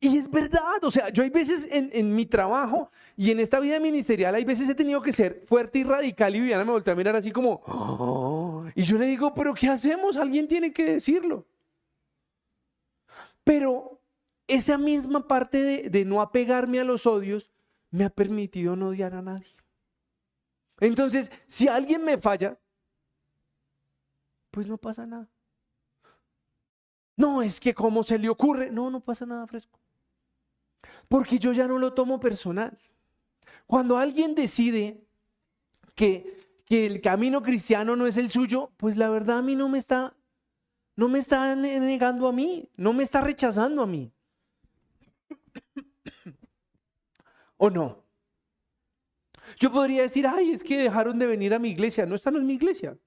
Y es verdad, o sea, yo hay veces en, mi trabajo y en esta vida ministerial, hay veces he tenido que ser fuerte y radical y Viviana me voltea a mirar así como, oh", y yo le digo, pero ¿qué hacemos? Alguien tiene que decirlo. Pero esa misma parte de no apegarme a los odios me ha permitido no odiar a nadie. Entonces, si alguien me falla, pues no pasa nada. No, es que cómo se le ocurre. No, no pasa nada fresco. Porque yo ya no lo tomo personal. Cuando alguien decide que, que el camino cristiano no es el suyo, pues la verdad a mí no me está, no me está negando a mí, no me está rechazando a mí. [COUGHS] ¿O no? Yo podría decir, ay, es que dejaron de venir a mi iglesia. No, están en mi iglesia.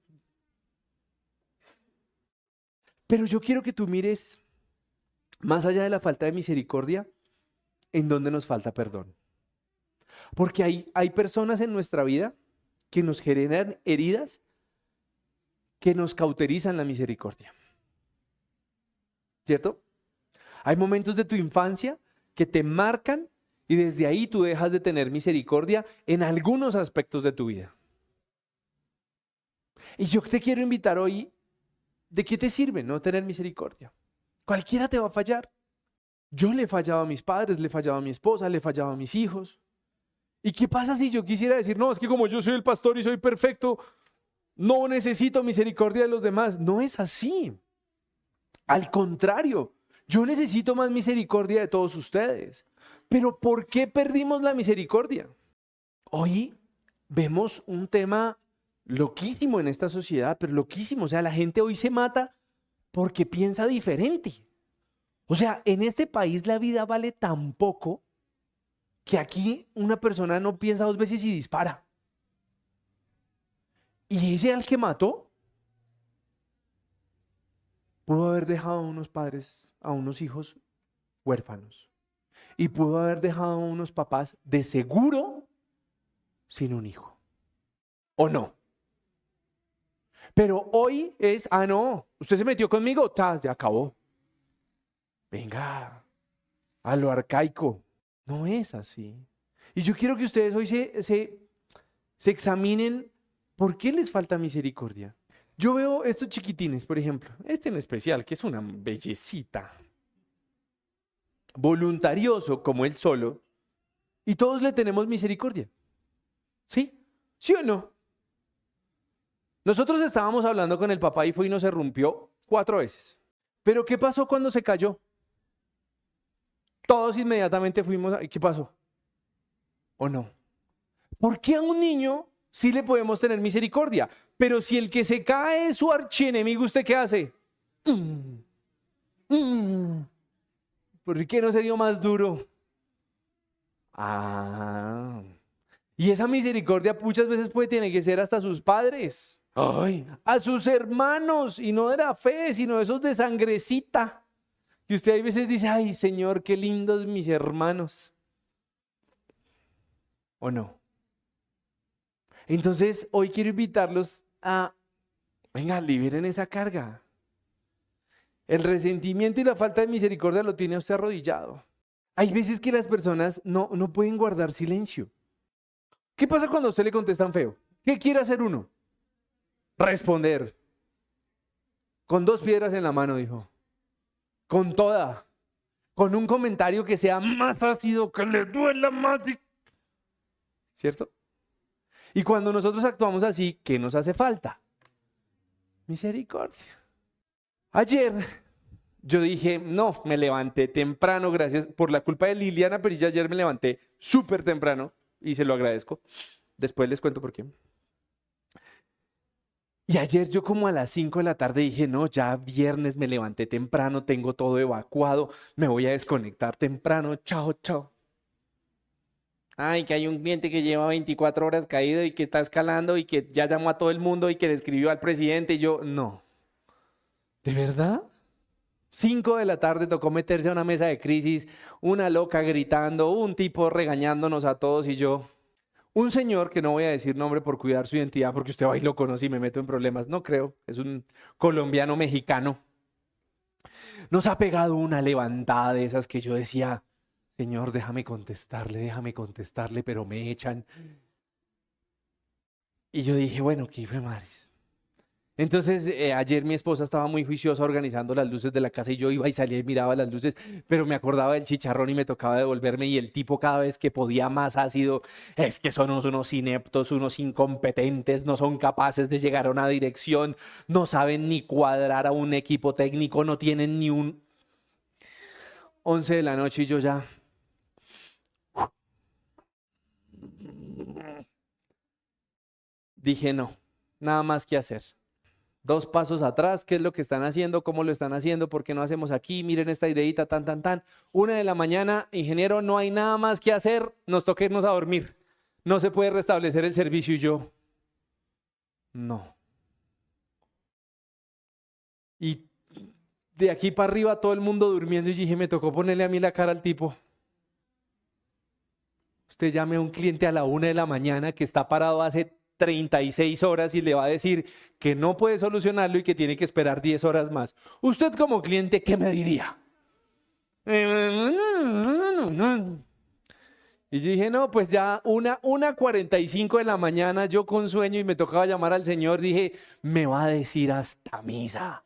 Pero yo quiero que tú mires, más allá de la falta de misericordia, en dónde nos falta perdón. Porque hay, hay personas en nuestra vida que nos generan heridas que nos cauterizan la misericordia. ¿Cierto? Hay momentos de tu infancia que te marcan y desde ahí tú dejas de tener misericordia en algunos aspectos de tu vida. Y yo te quiero invitar hoy, ¿de qué te sirve no tener misericordia? Cualquiera te va a fallar. Yo le fallaba a mis padres, le fallaba a mi esposa, le fallaba a mis hijos. ¿Y qué pasa si yo quisiera decir, no, es que como yo soy el pastor y soy perfecto, no necesito misericordia de los demás? No es así. Al contrario, yo necesito más misericordia de todos ustedes. Pero ¿por qué perdimos la misericordia? Hoy vemos un tema loquísimo en esta sociedad, pero loquísimo. O sea, la gente hoy se mata porque piensa diferente. O sea, en este país la vida vale tan poco que aquí una persona no piensa dos veces y dispara. Y ese al que mató pudo haber dejado a unos padres, a unos hijos huérfanos. Y pudo haber dejado a unos papás de seguro sin un hijo. ¿O no? Pero hoy es, ah, no, usted se metió conmigo, ta, ya acabó. Venga, a lo arcaico. No es así. Y yo quiero que ustedes hoy se, se, se examinen por qué les falta misericordia. Yo veo estos chiquitines, por ejemplo, este en especial, que es una bellecita, voluntarioso como él solo, y todos le tenemos misericordia. ¿Sí? ¿Sí o no? Nosotros estábamos hablando con el papá y fue y no se rompió cuatro veces. Pero ¿qué pasó cuando se cayó? Todos inmediatamente fuimos a... ¿Qué pasó? ¿O no? ¿Por qué a un niño sí le podemos tener misericordia? Pero si el que se cae es su archienemigo, ¿usted qué hace? ¿Por qué no se dio más duro? Ah. Y esa misericordia muchas veces puede tener que ser hasta sus padres. A sus hermanos, y no de fe, sino esos de sangrecita. Y usted a veces dice, ay Señor, qué lindos mis hermanos. ¿O no? Entonces, hoy quiero invitarlos a, venga, liberen esa carga. El resentimiento y la falta de misericordia lo tiene usted arrodillado. Hay veces que las personas no, no pueden guardar silencio. ¿Qué pasa cuando a usted le contestan feo? ¿Qué quiere hacer uno? Responder. Con dos piedras en la mano, dijo con toda, con un comentario que sea más ácido, que le duela más. ¿Cierto? Y cuando nosotros actuamos así, ¿qué nos hace falta? Misericordia. Ayer yo dije, no, me levanté temprano, gracias por la culpa de Liliana pero ya Ayer me levanté súper temprano y se lo agradezco. Después les cuento por qué. Y ayer yo como a las 5 de la tarde dije, no, ya viernes me levanté temprano, tengo todo evacuado, me voy a desconectar temprano, chao, chao. Ay, que hay un cliente que lleva 24 horas caído y que está escalando y que ya llamó a todo el mundo y que le escribió al presidente y yo, no. ¿De verdad? 5 de la tarde tocó meterse a una mesa de crisis, una loca gritando, un tipo regañándonos a todos y yo, un señor, que no voy a decir nombre por cuidar su identidad, porque usted va y lo conoce y me meto en problemas, no creo, es un colombiano mexicano, nos ha pegado una levantada de esas que yo decía, Señor, déjame contestarle, déjame contestarle, pero me echan. Y yo dije, bueno, ¿qué fue Maris? Entonces, eh, ayer mi esposa estaba muy juiciosa organizando las luces de la casa y yo iba y salía y miraba las luces, pero me acordaba del chicharrón y me tocaba devolverme y el tipo cada vez que podía más ácido, es que son unos ineptos, unos incompetentes, no son capaces de llegar a una dirección, no saben ni cuadrar a un equipo técnico, no tienen ni un... 11 de la noche y yo ya... Dije no, nada más que hacer dos pasos atrás, qué es lo que están haciendo, cómo lo están haciendo, por qué no hacemos aquí, miren esta ideita, tan, tan, tan. Una de la mañana, ingeniero, no hay nada más que hacer, nos toca irnos a dormir. No se puede restablecer el servicio y yo, no. Y de aquí para arriba todo el mundo durmiendo y dije, me tocó ponerle a mí la cara al tipo. Usted llame a un cliente a la una de la mañana que está parado hace 36 horas y le va a decir que no puede solucionarlo y que tiene que esperar 10 horas más. Usted como cliente, ¿qué me diría? Y yo dije, no, pues ya una, una 45 de la mañana, yo con sueño y me tocaba llamar al Señor, dije, me va a decir hasta misa,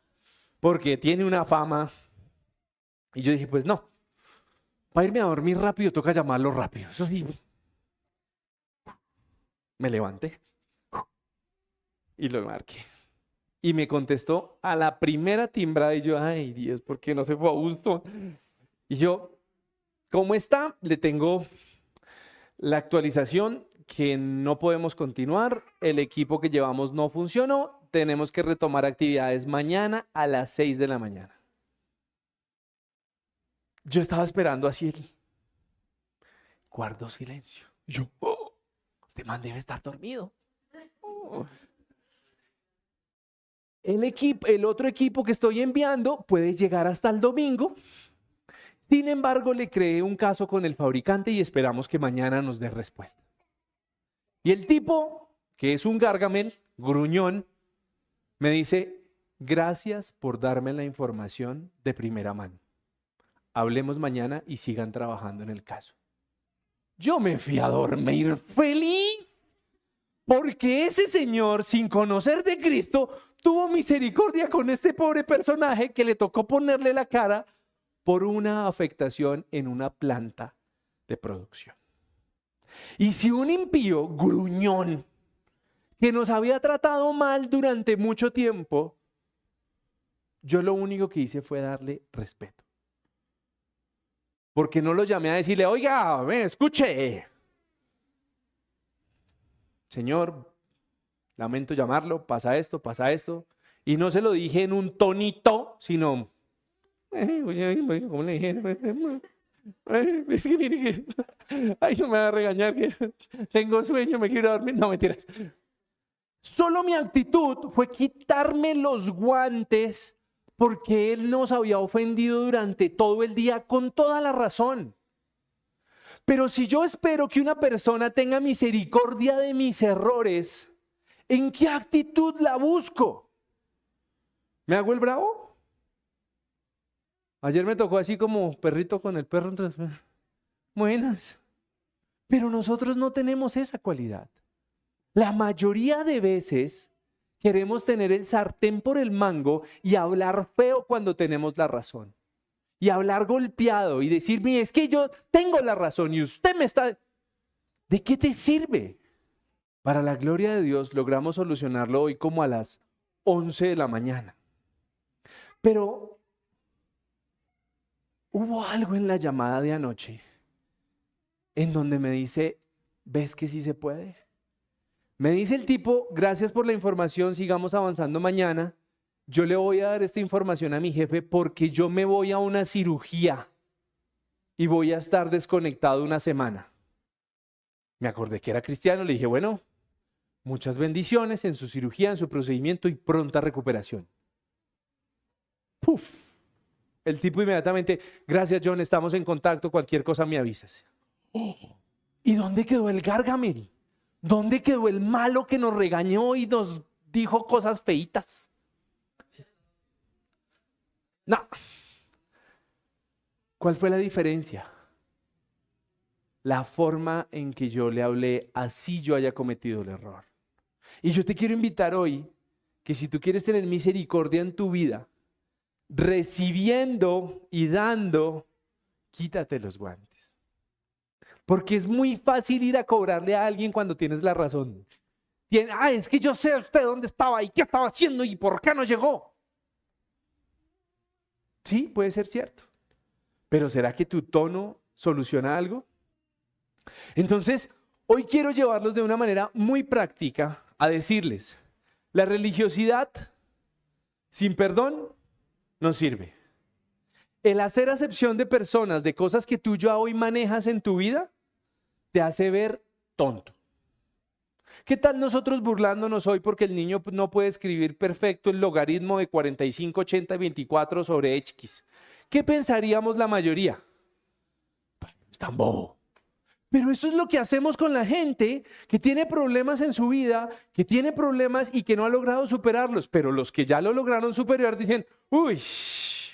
porque tiene una fama. Y yo dije, pues no, para irme a dormir rápido toca llamarlo rápido. Eso sí. Me levanté y lo marqué. Y me contestó a la primera timbrada y yo, ay Dios, ¿por qué no se fue a gusto? Y yo, ¿cómo está? Le tengo la actualización que no podemos continuar, el equipo que llevamos no funcionó, tenemos que retomar actividades mañana a las 6 de la mañana. Yo estaba esperando así guardo silencio. Yo, oh, este man debe estar dormido. Oh. El, equipo, el otro equipo que estoy enviando puede llegar hasta el domingo. Sin embargo, le creé un caso con el fabricante y esperamos que mañana nos dé respuesta. Y el tipo, que es un gargamel, gruñón, me dice, gracias por darme la información de primera mano. Hablemos mañana y sigan trabajando en el caso. Yo me fui a dormir feliz porque ese señor, sin conocer de Cristo, tuvo misericordia con este pobre personaje que le tocó ponerle la cara por una afectación en una planta de producción. Y si un impío, gruñón, que nos había tratado mal durante mucho tiempo, yo lo único que hice fue darle respeto. Porque no lo llamé a decirle, oiga, me escuche. Señor, lamento llamarlo, pasa esto, pasa esto. Y no se lo dije en un tonito, sino, ¿cómo le dije? Es que mire que, [LAUGHS] ay, no me va a regañar que [LAUGHS] tengo sueño, me quiero dormir. No, mentiras. Solo mi actitud fue quitarme los guantes porque él nos había ofendido durante todo el día con toda la razón. Pero si yo espero que una persona tenga misericordia de mis errores, ¿En qué actitud la busco? ¿Me hago el bravo? Ayer me tocó así como perrito con el perro. Entonces, buenas. Pero nosotros no tenemos esa cualidad. La mayoría de veces queremos tener el sartén por el mango y hablar feo cuando tenemos la razón. Y hablar golpeado y decirme, es que yo tengo la razón y usted me está... ¿De qué te sirve? Para la gloria de Dios logramos solucionarlo hoy como a las 11 de la mañana. Pero hubo algo en la llamada de anoche en donde me dice, ¿ves que sí se puede? Me dice el tipo, gracias por la información, sigamos avanzando mañana. Yo le voy a dar esta información a mi jefe porque yo me voy a una cirugía y voy a estar desconectado una semana. Me acordé que era cristiano, le dije, bueno, Muchas bendiciones en su cirugía, en su procedimiento y pronta recuperación. ¡Puf! El tipo inmediatamente, gracias John, estamos en contacto, cualquier cosa me avisas. ¿Y dónde quedó el Gargamel? ¿Dónde quedó el malo que nos regañó y nos dijo cosas feitas? No. ¿Cuál fue la diferencia? La forma en que yo le hablé, así yo haya cometido el error. Y yo te quiero invitar hoy que si tú quieres tener misericordia en tu vida, recibiendo y dando, quítate los guantes. Porque es muy fácil ir a cobrarle a alguien cuando tienes la razón. Ah, es que yo sé usted dónde estaba y qué estaba haciendo y por qué no llegó. Sí, puede ser cierto. Pero ¿será que tu tono soluciona algo? Entonces, hoy quiero llevarlos de una manera muy práctica a decirles, la religiosidad sin perdón no sirve. El hacer acepción de personas, de cosas que tú ya hoy manejas en tu vida, te hace ver tonto. ¿Qué tal nosotros burlándonos hoy porque el niño no puede escribir perfecto el logaritmo de 45, 80 y 24 sobre X? ¿Qué pensaríamos la mayoría? Es tan bobo. Pero eso es lo que hacemos con la gente que tiene problemas en su vida, que tiene problemas y que no ha logrado superarlos. Pero los que ya lo lograron superar dicen, uy, es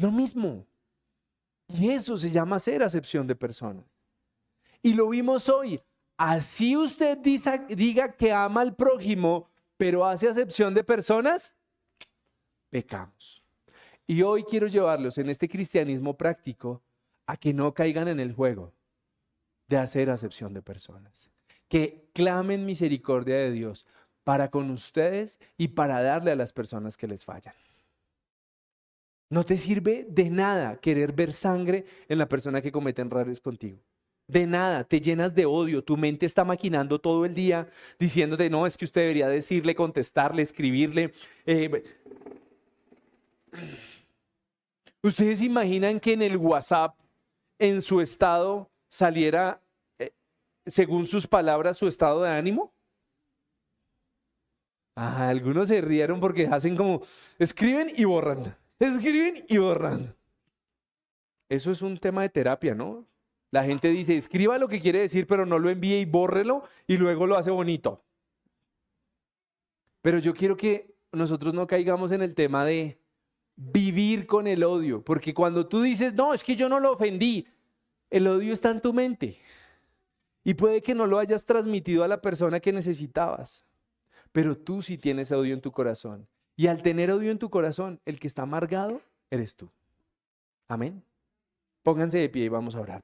lo mismo. Y eso se llama ser acepción de personas. Y lo vimos hoy. Así usted diga que ama al prójimo, pero hace acepción de personas, pecamos. Y hoy quiero llevarlos en este cristianismo práctico a que no caigan en el juego de hacer acepción de personas. Que clamen misericordia de Dios para con ustedes y para darle a las personas que les fallan. No te sirve de nada querer ver sangre en la persona que comete errores contigo. De nada, te llenas de odio, tu mente está maquinando todo el día diciéndote, no, es que usted debería decirle, contestarle, escribirle. Eh, ¿Ustedes imaginan que en el WhatsApp, en su estado, saliera, eh, según sus palabras, su estado de ánimo? Ah, algunos se rieron porque hacen como, escriben y borran, escriben y borran. Eso es un tema de terapia, ¿no? La gente dice, escriba lo que quiere decir, pero no lo envíe y bórrelo y luego lo hace bonito. Pero yo quiero que nosotros no caigamos en el tema de vivir con el odio, porque cuando tú dices, no, es que yo no lo ofendí, el odio está en tu mente. Y puede que no lo hayas transmitido a la persona que necesitabas, pero tú sí tienes odio en tu corazón. Y al tener odio en tu corazón, el que está amargado eres tú. Amén. Pónganse de pie y vamos a orar.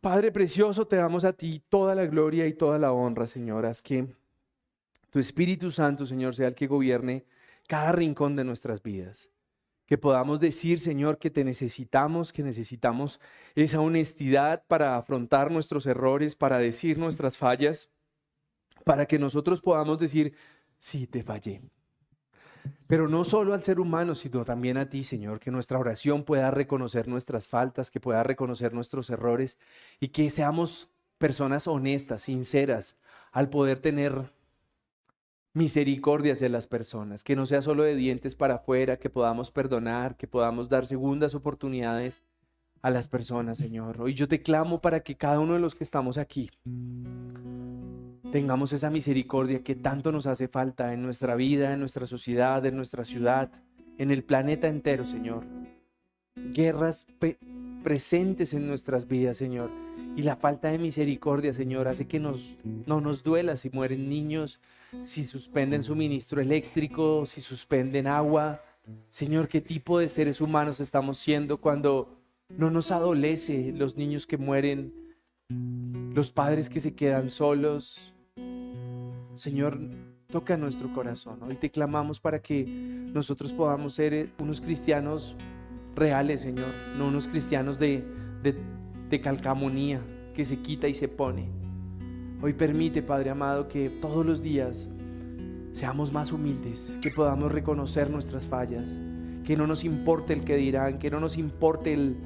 Padre precioso, te damos a ti toda la gloria y toda la honra, Señor. Haz que tu Espíritu Santo, Señor, sea el que gobierne cada rincón de nuestras vidas. Que podamos decir, Señor, que te necesitamos, que necesitamos esa honestidad para afrontar nuestros errores, para decir nuestras fallas, para que nosotros podamos decir, sí, te fallé. Pero no solo al ser humano, sino también a ti, Señor, que nuestra oración pueda reconocer nuestras faltas, que pueda reconocer nuestros errores y que seamos personas honestas, sinceras, al poder tener misericordia hacia las personas, que no sea solo de dientes para afuera, que podamos perdonar, que podamos dar segundas oportunidades a las personas, Señor. Hoy yo te clamo para que cada uno de los que estamos aquí tengamos esa misericordia que tanto nos hace falta en nuestra vida, en nuestra sociedad, en nuestra ciudad, en el planeta entero, Señor. Guerras presentes en nuestras vidas, Señor. Y la falta de misericordia, Señor, hace que nos, no nos duela si mueren niños, si suspenden suministro eléctrico, si suspenden agua. Señor, ¿qué tipo de seres humanos estamos siendo cuando no nos adolece los niños que mueren, los padres que se quedan solos? Señor, toca nuestro corazón. Hoy te clamamos para que nosotros podamos ser eh, unos cristianos reales, Señor, no unos cristianos de, de, calcamonía que se quita y se pone. Hoy permite, Padre amado, que todos los días seamos más humildes, que podamos reconocer nuestras fallas, que no nos importe el que dirán, que no nos importe el,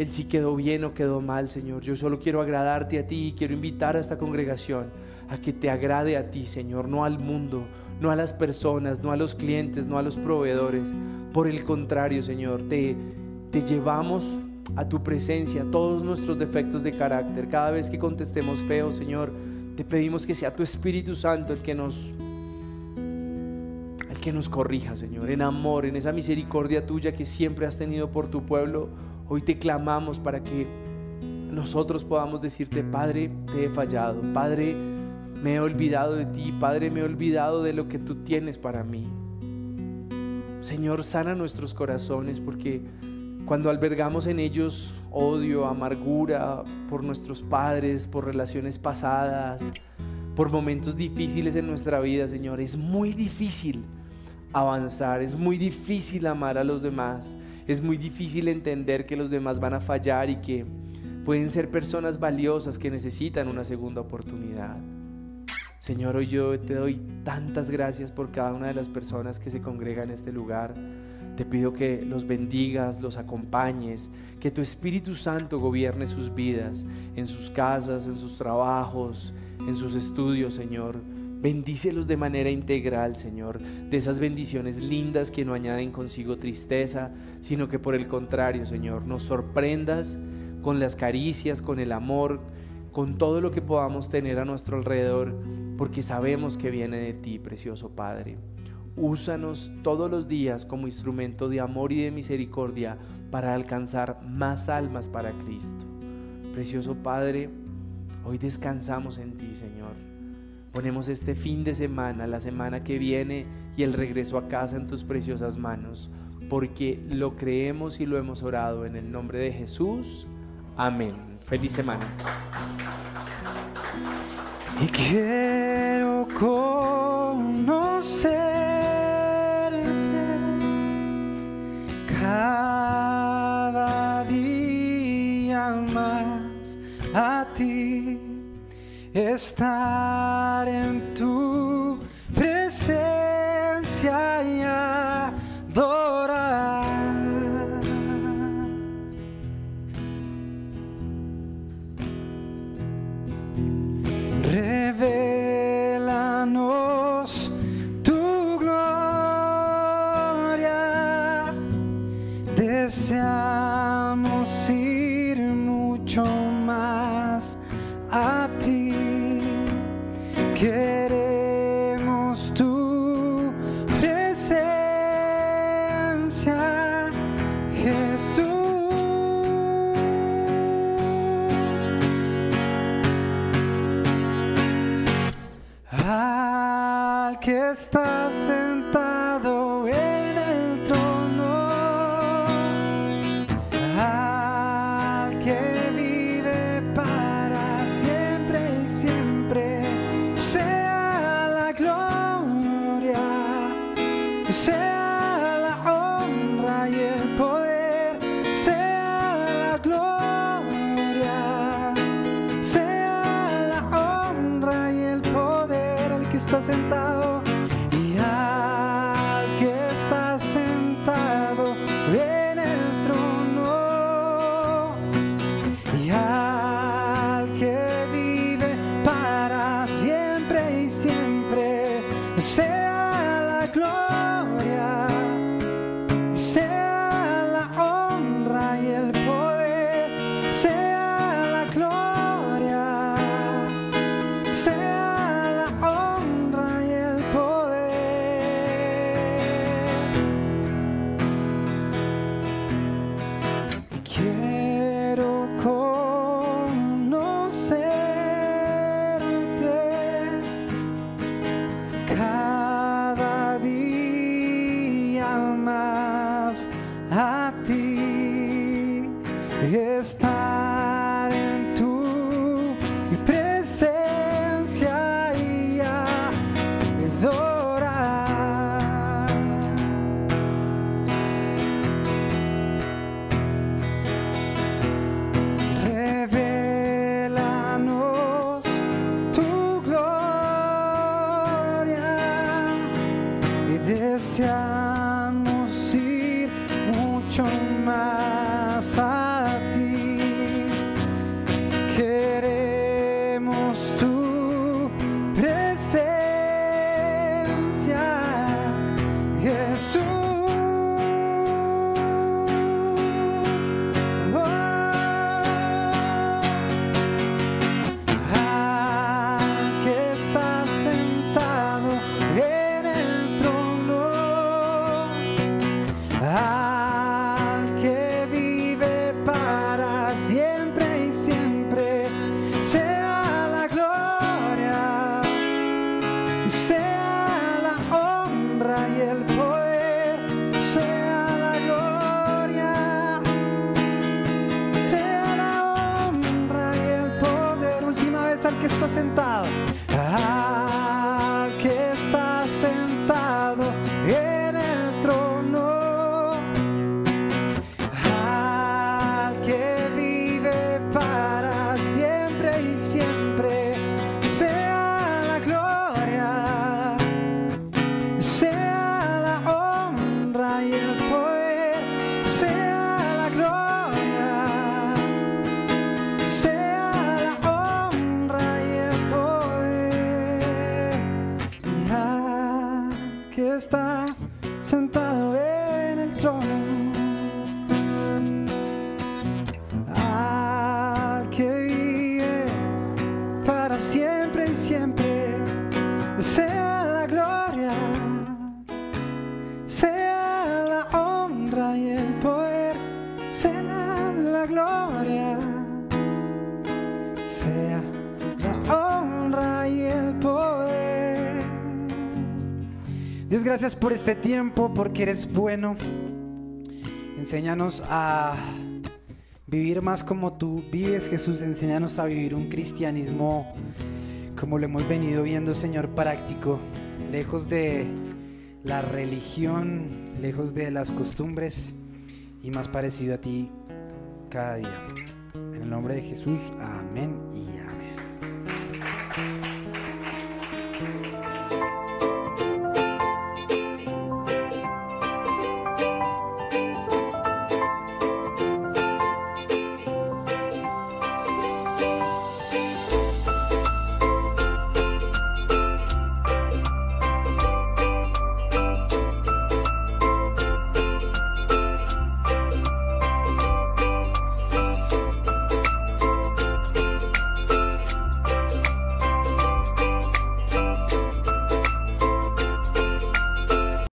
el si quedó bien o quedó mal, Señor. Yo solo quiero agradarte a ti y quiero invitar a esta congregación a que te agrade a ti, Señor, no al mundo, no a las personas, no a los clientes, no a los proveedores. Por el contrario, Señor, te, te llevamos a tu presencia todos nuestros defectos de carácter. Cada vez que contestemos feo, Señor, te pedimos que sea tu Espíritu Santo el que nos el que nos corrija, Señor, en amor, en esa misericordia tuya que siempre has tenido por tu pueblo. Hoy te clamamos para que nosotros podamos decirte, Padre, te he fallado, Padre, me he olvidado de ti, Padre, me he olvidado de lo que tú tienes para mí. Señor, sana nuestros corazones porque cuando albergamos en ellos odio, amargura por nuestros padres, por relaciones pasadas, por momentos difíciles en nuestra vida, Señor, es muy difícil avanzar, es muy difícil amar a los demás, es muy difícil entender que los demás van a fallar y que pueden ser personas valiosas que necesitan una segunda oportunidad. Señor, hoy yo te doy tantas gracias por cada una de las personas que se congregan en este lugar. Te pido que los bendigas, los acompañes, que tu Espíritu Santo gobierne sus vidas, en sus casas, en sus trabajos, en sus estudios, Señor. Bendícelos de manera integral, Señor, de esas bendiciones lindas que no añaden consigo tristeza, sino que por el contrario, Señor, nos sorprendas con las caricias, con el amor, con todo lo que podamos tener a nuestro alrededor porque sabemos que viene de ti, precioso Padre. Úsanos todos los días como instrumento de amor y de misericordia para alcanzar más almas para Cristo. Precioso Padre, hoy descansamos en ti, Señor. Ponemos este fin de semana, la semana que viene y el regreso a casa en tus preciosas manos, porque lo creemos y lo hemos orado en el nombre de Jesús. Amén. Feliz semana y quiero conocerte cada día más a ti, estar en tu por este tiempo, porque eres bueno. Enséñanos a vivir más como tú vives, Jesús. Enséñanos a vivir un cristianismo como lo hemos venido viendo, Señor, práctico, lejos de la religión, lejos de las costumbres y más parecido a ti cada día. En el nombre de Jesús, amén.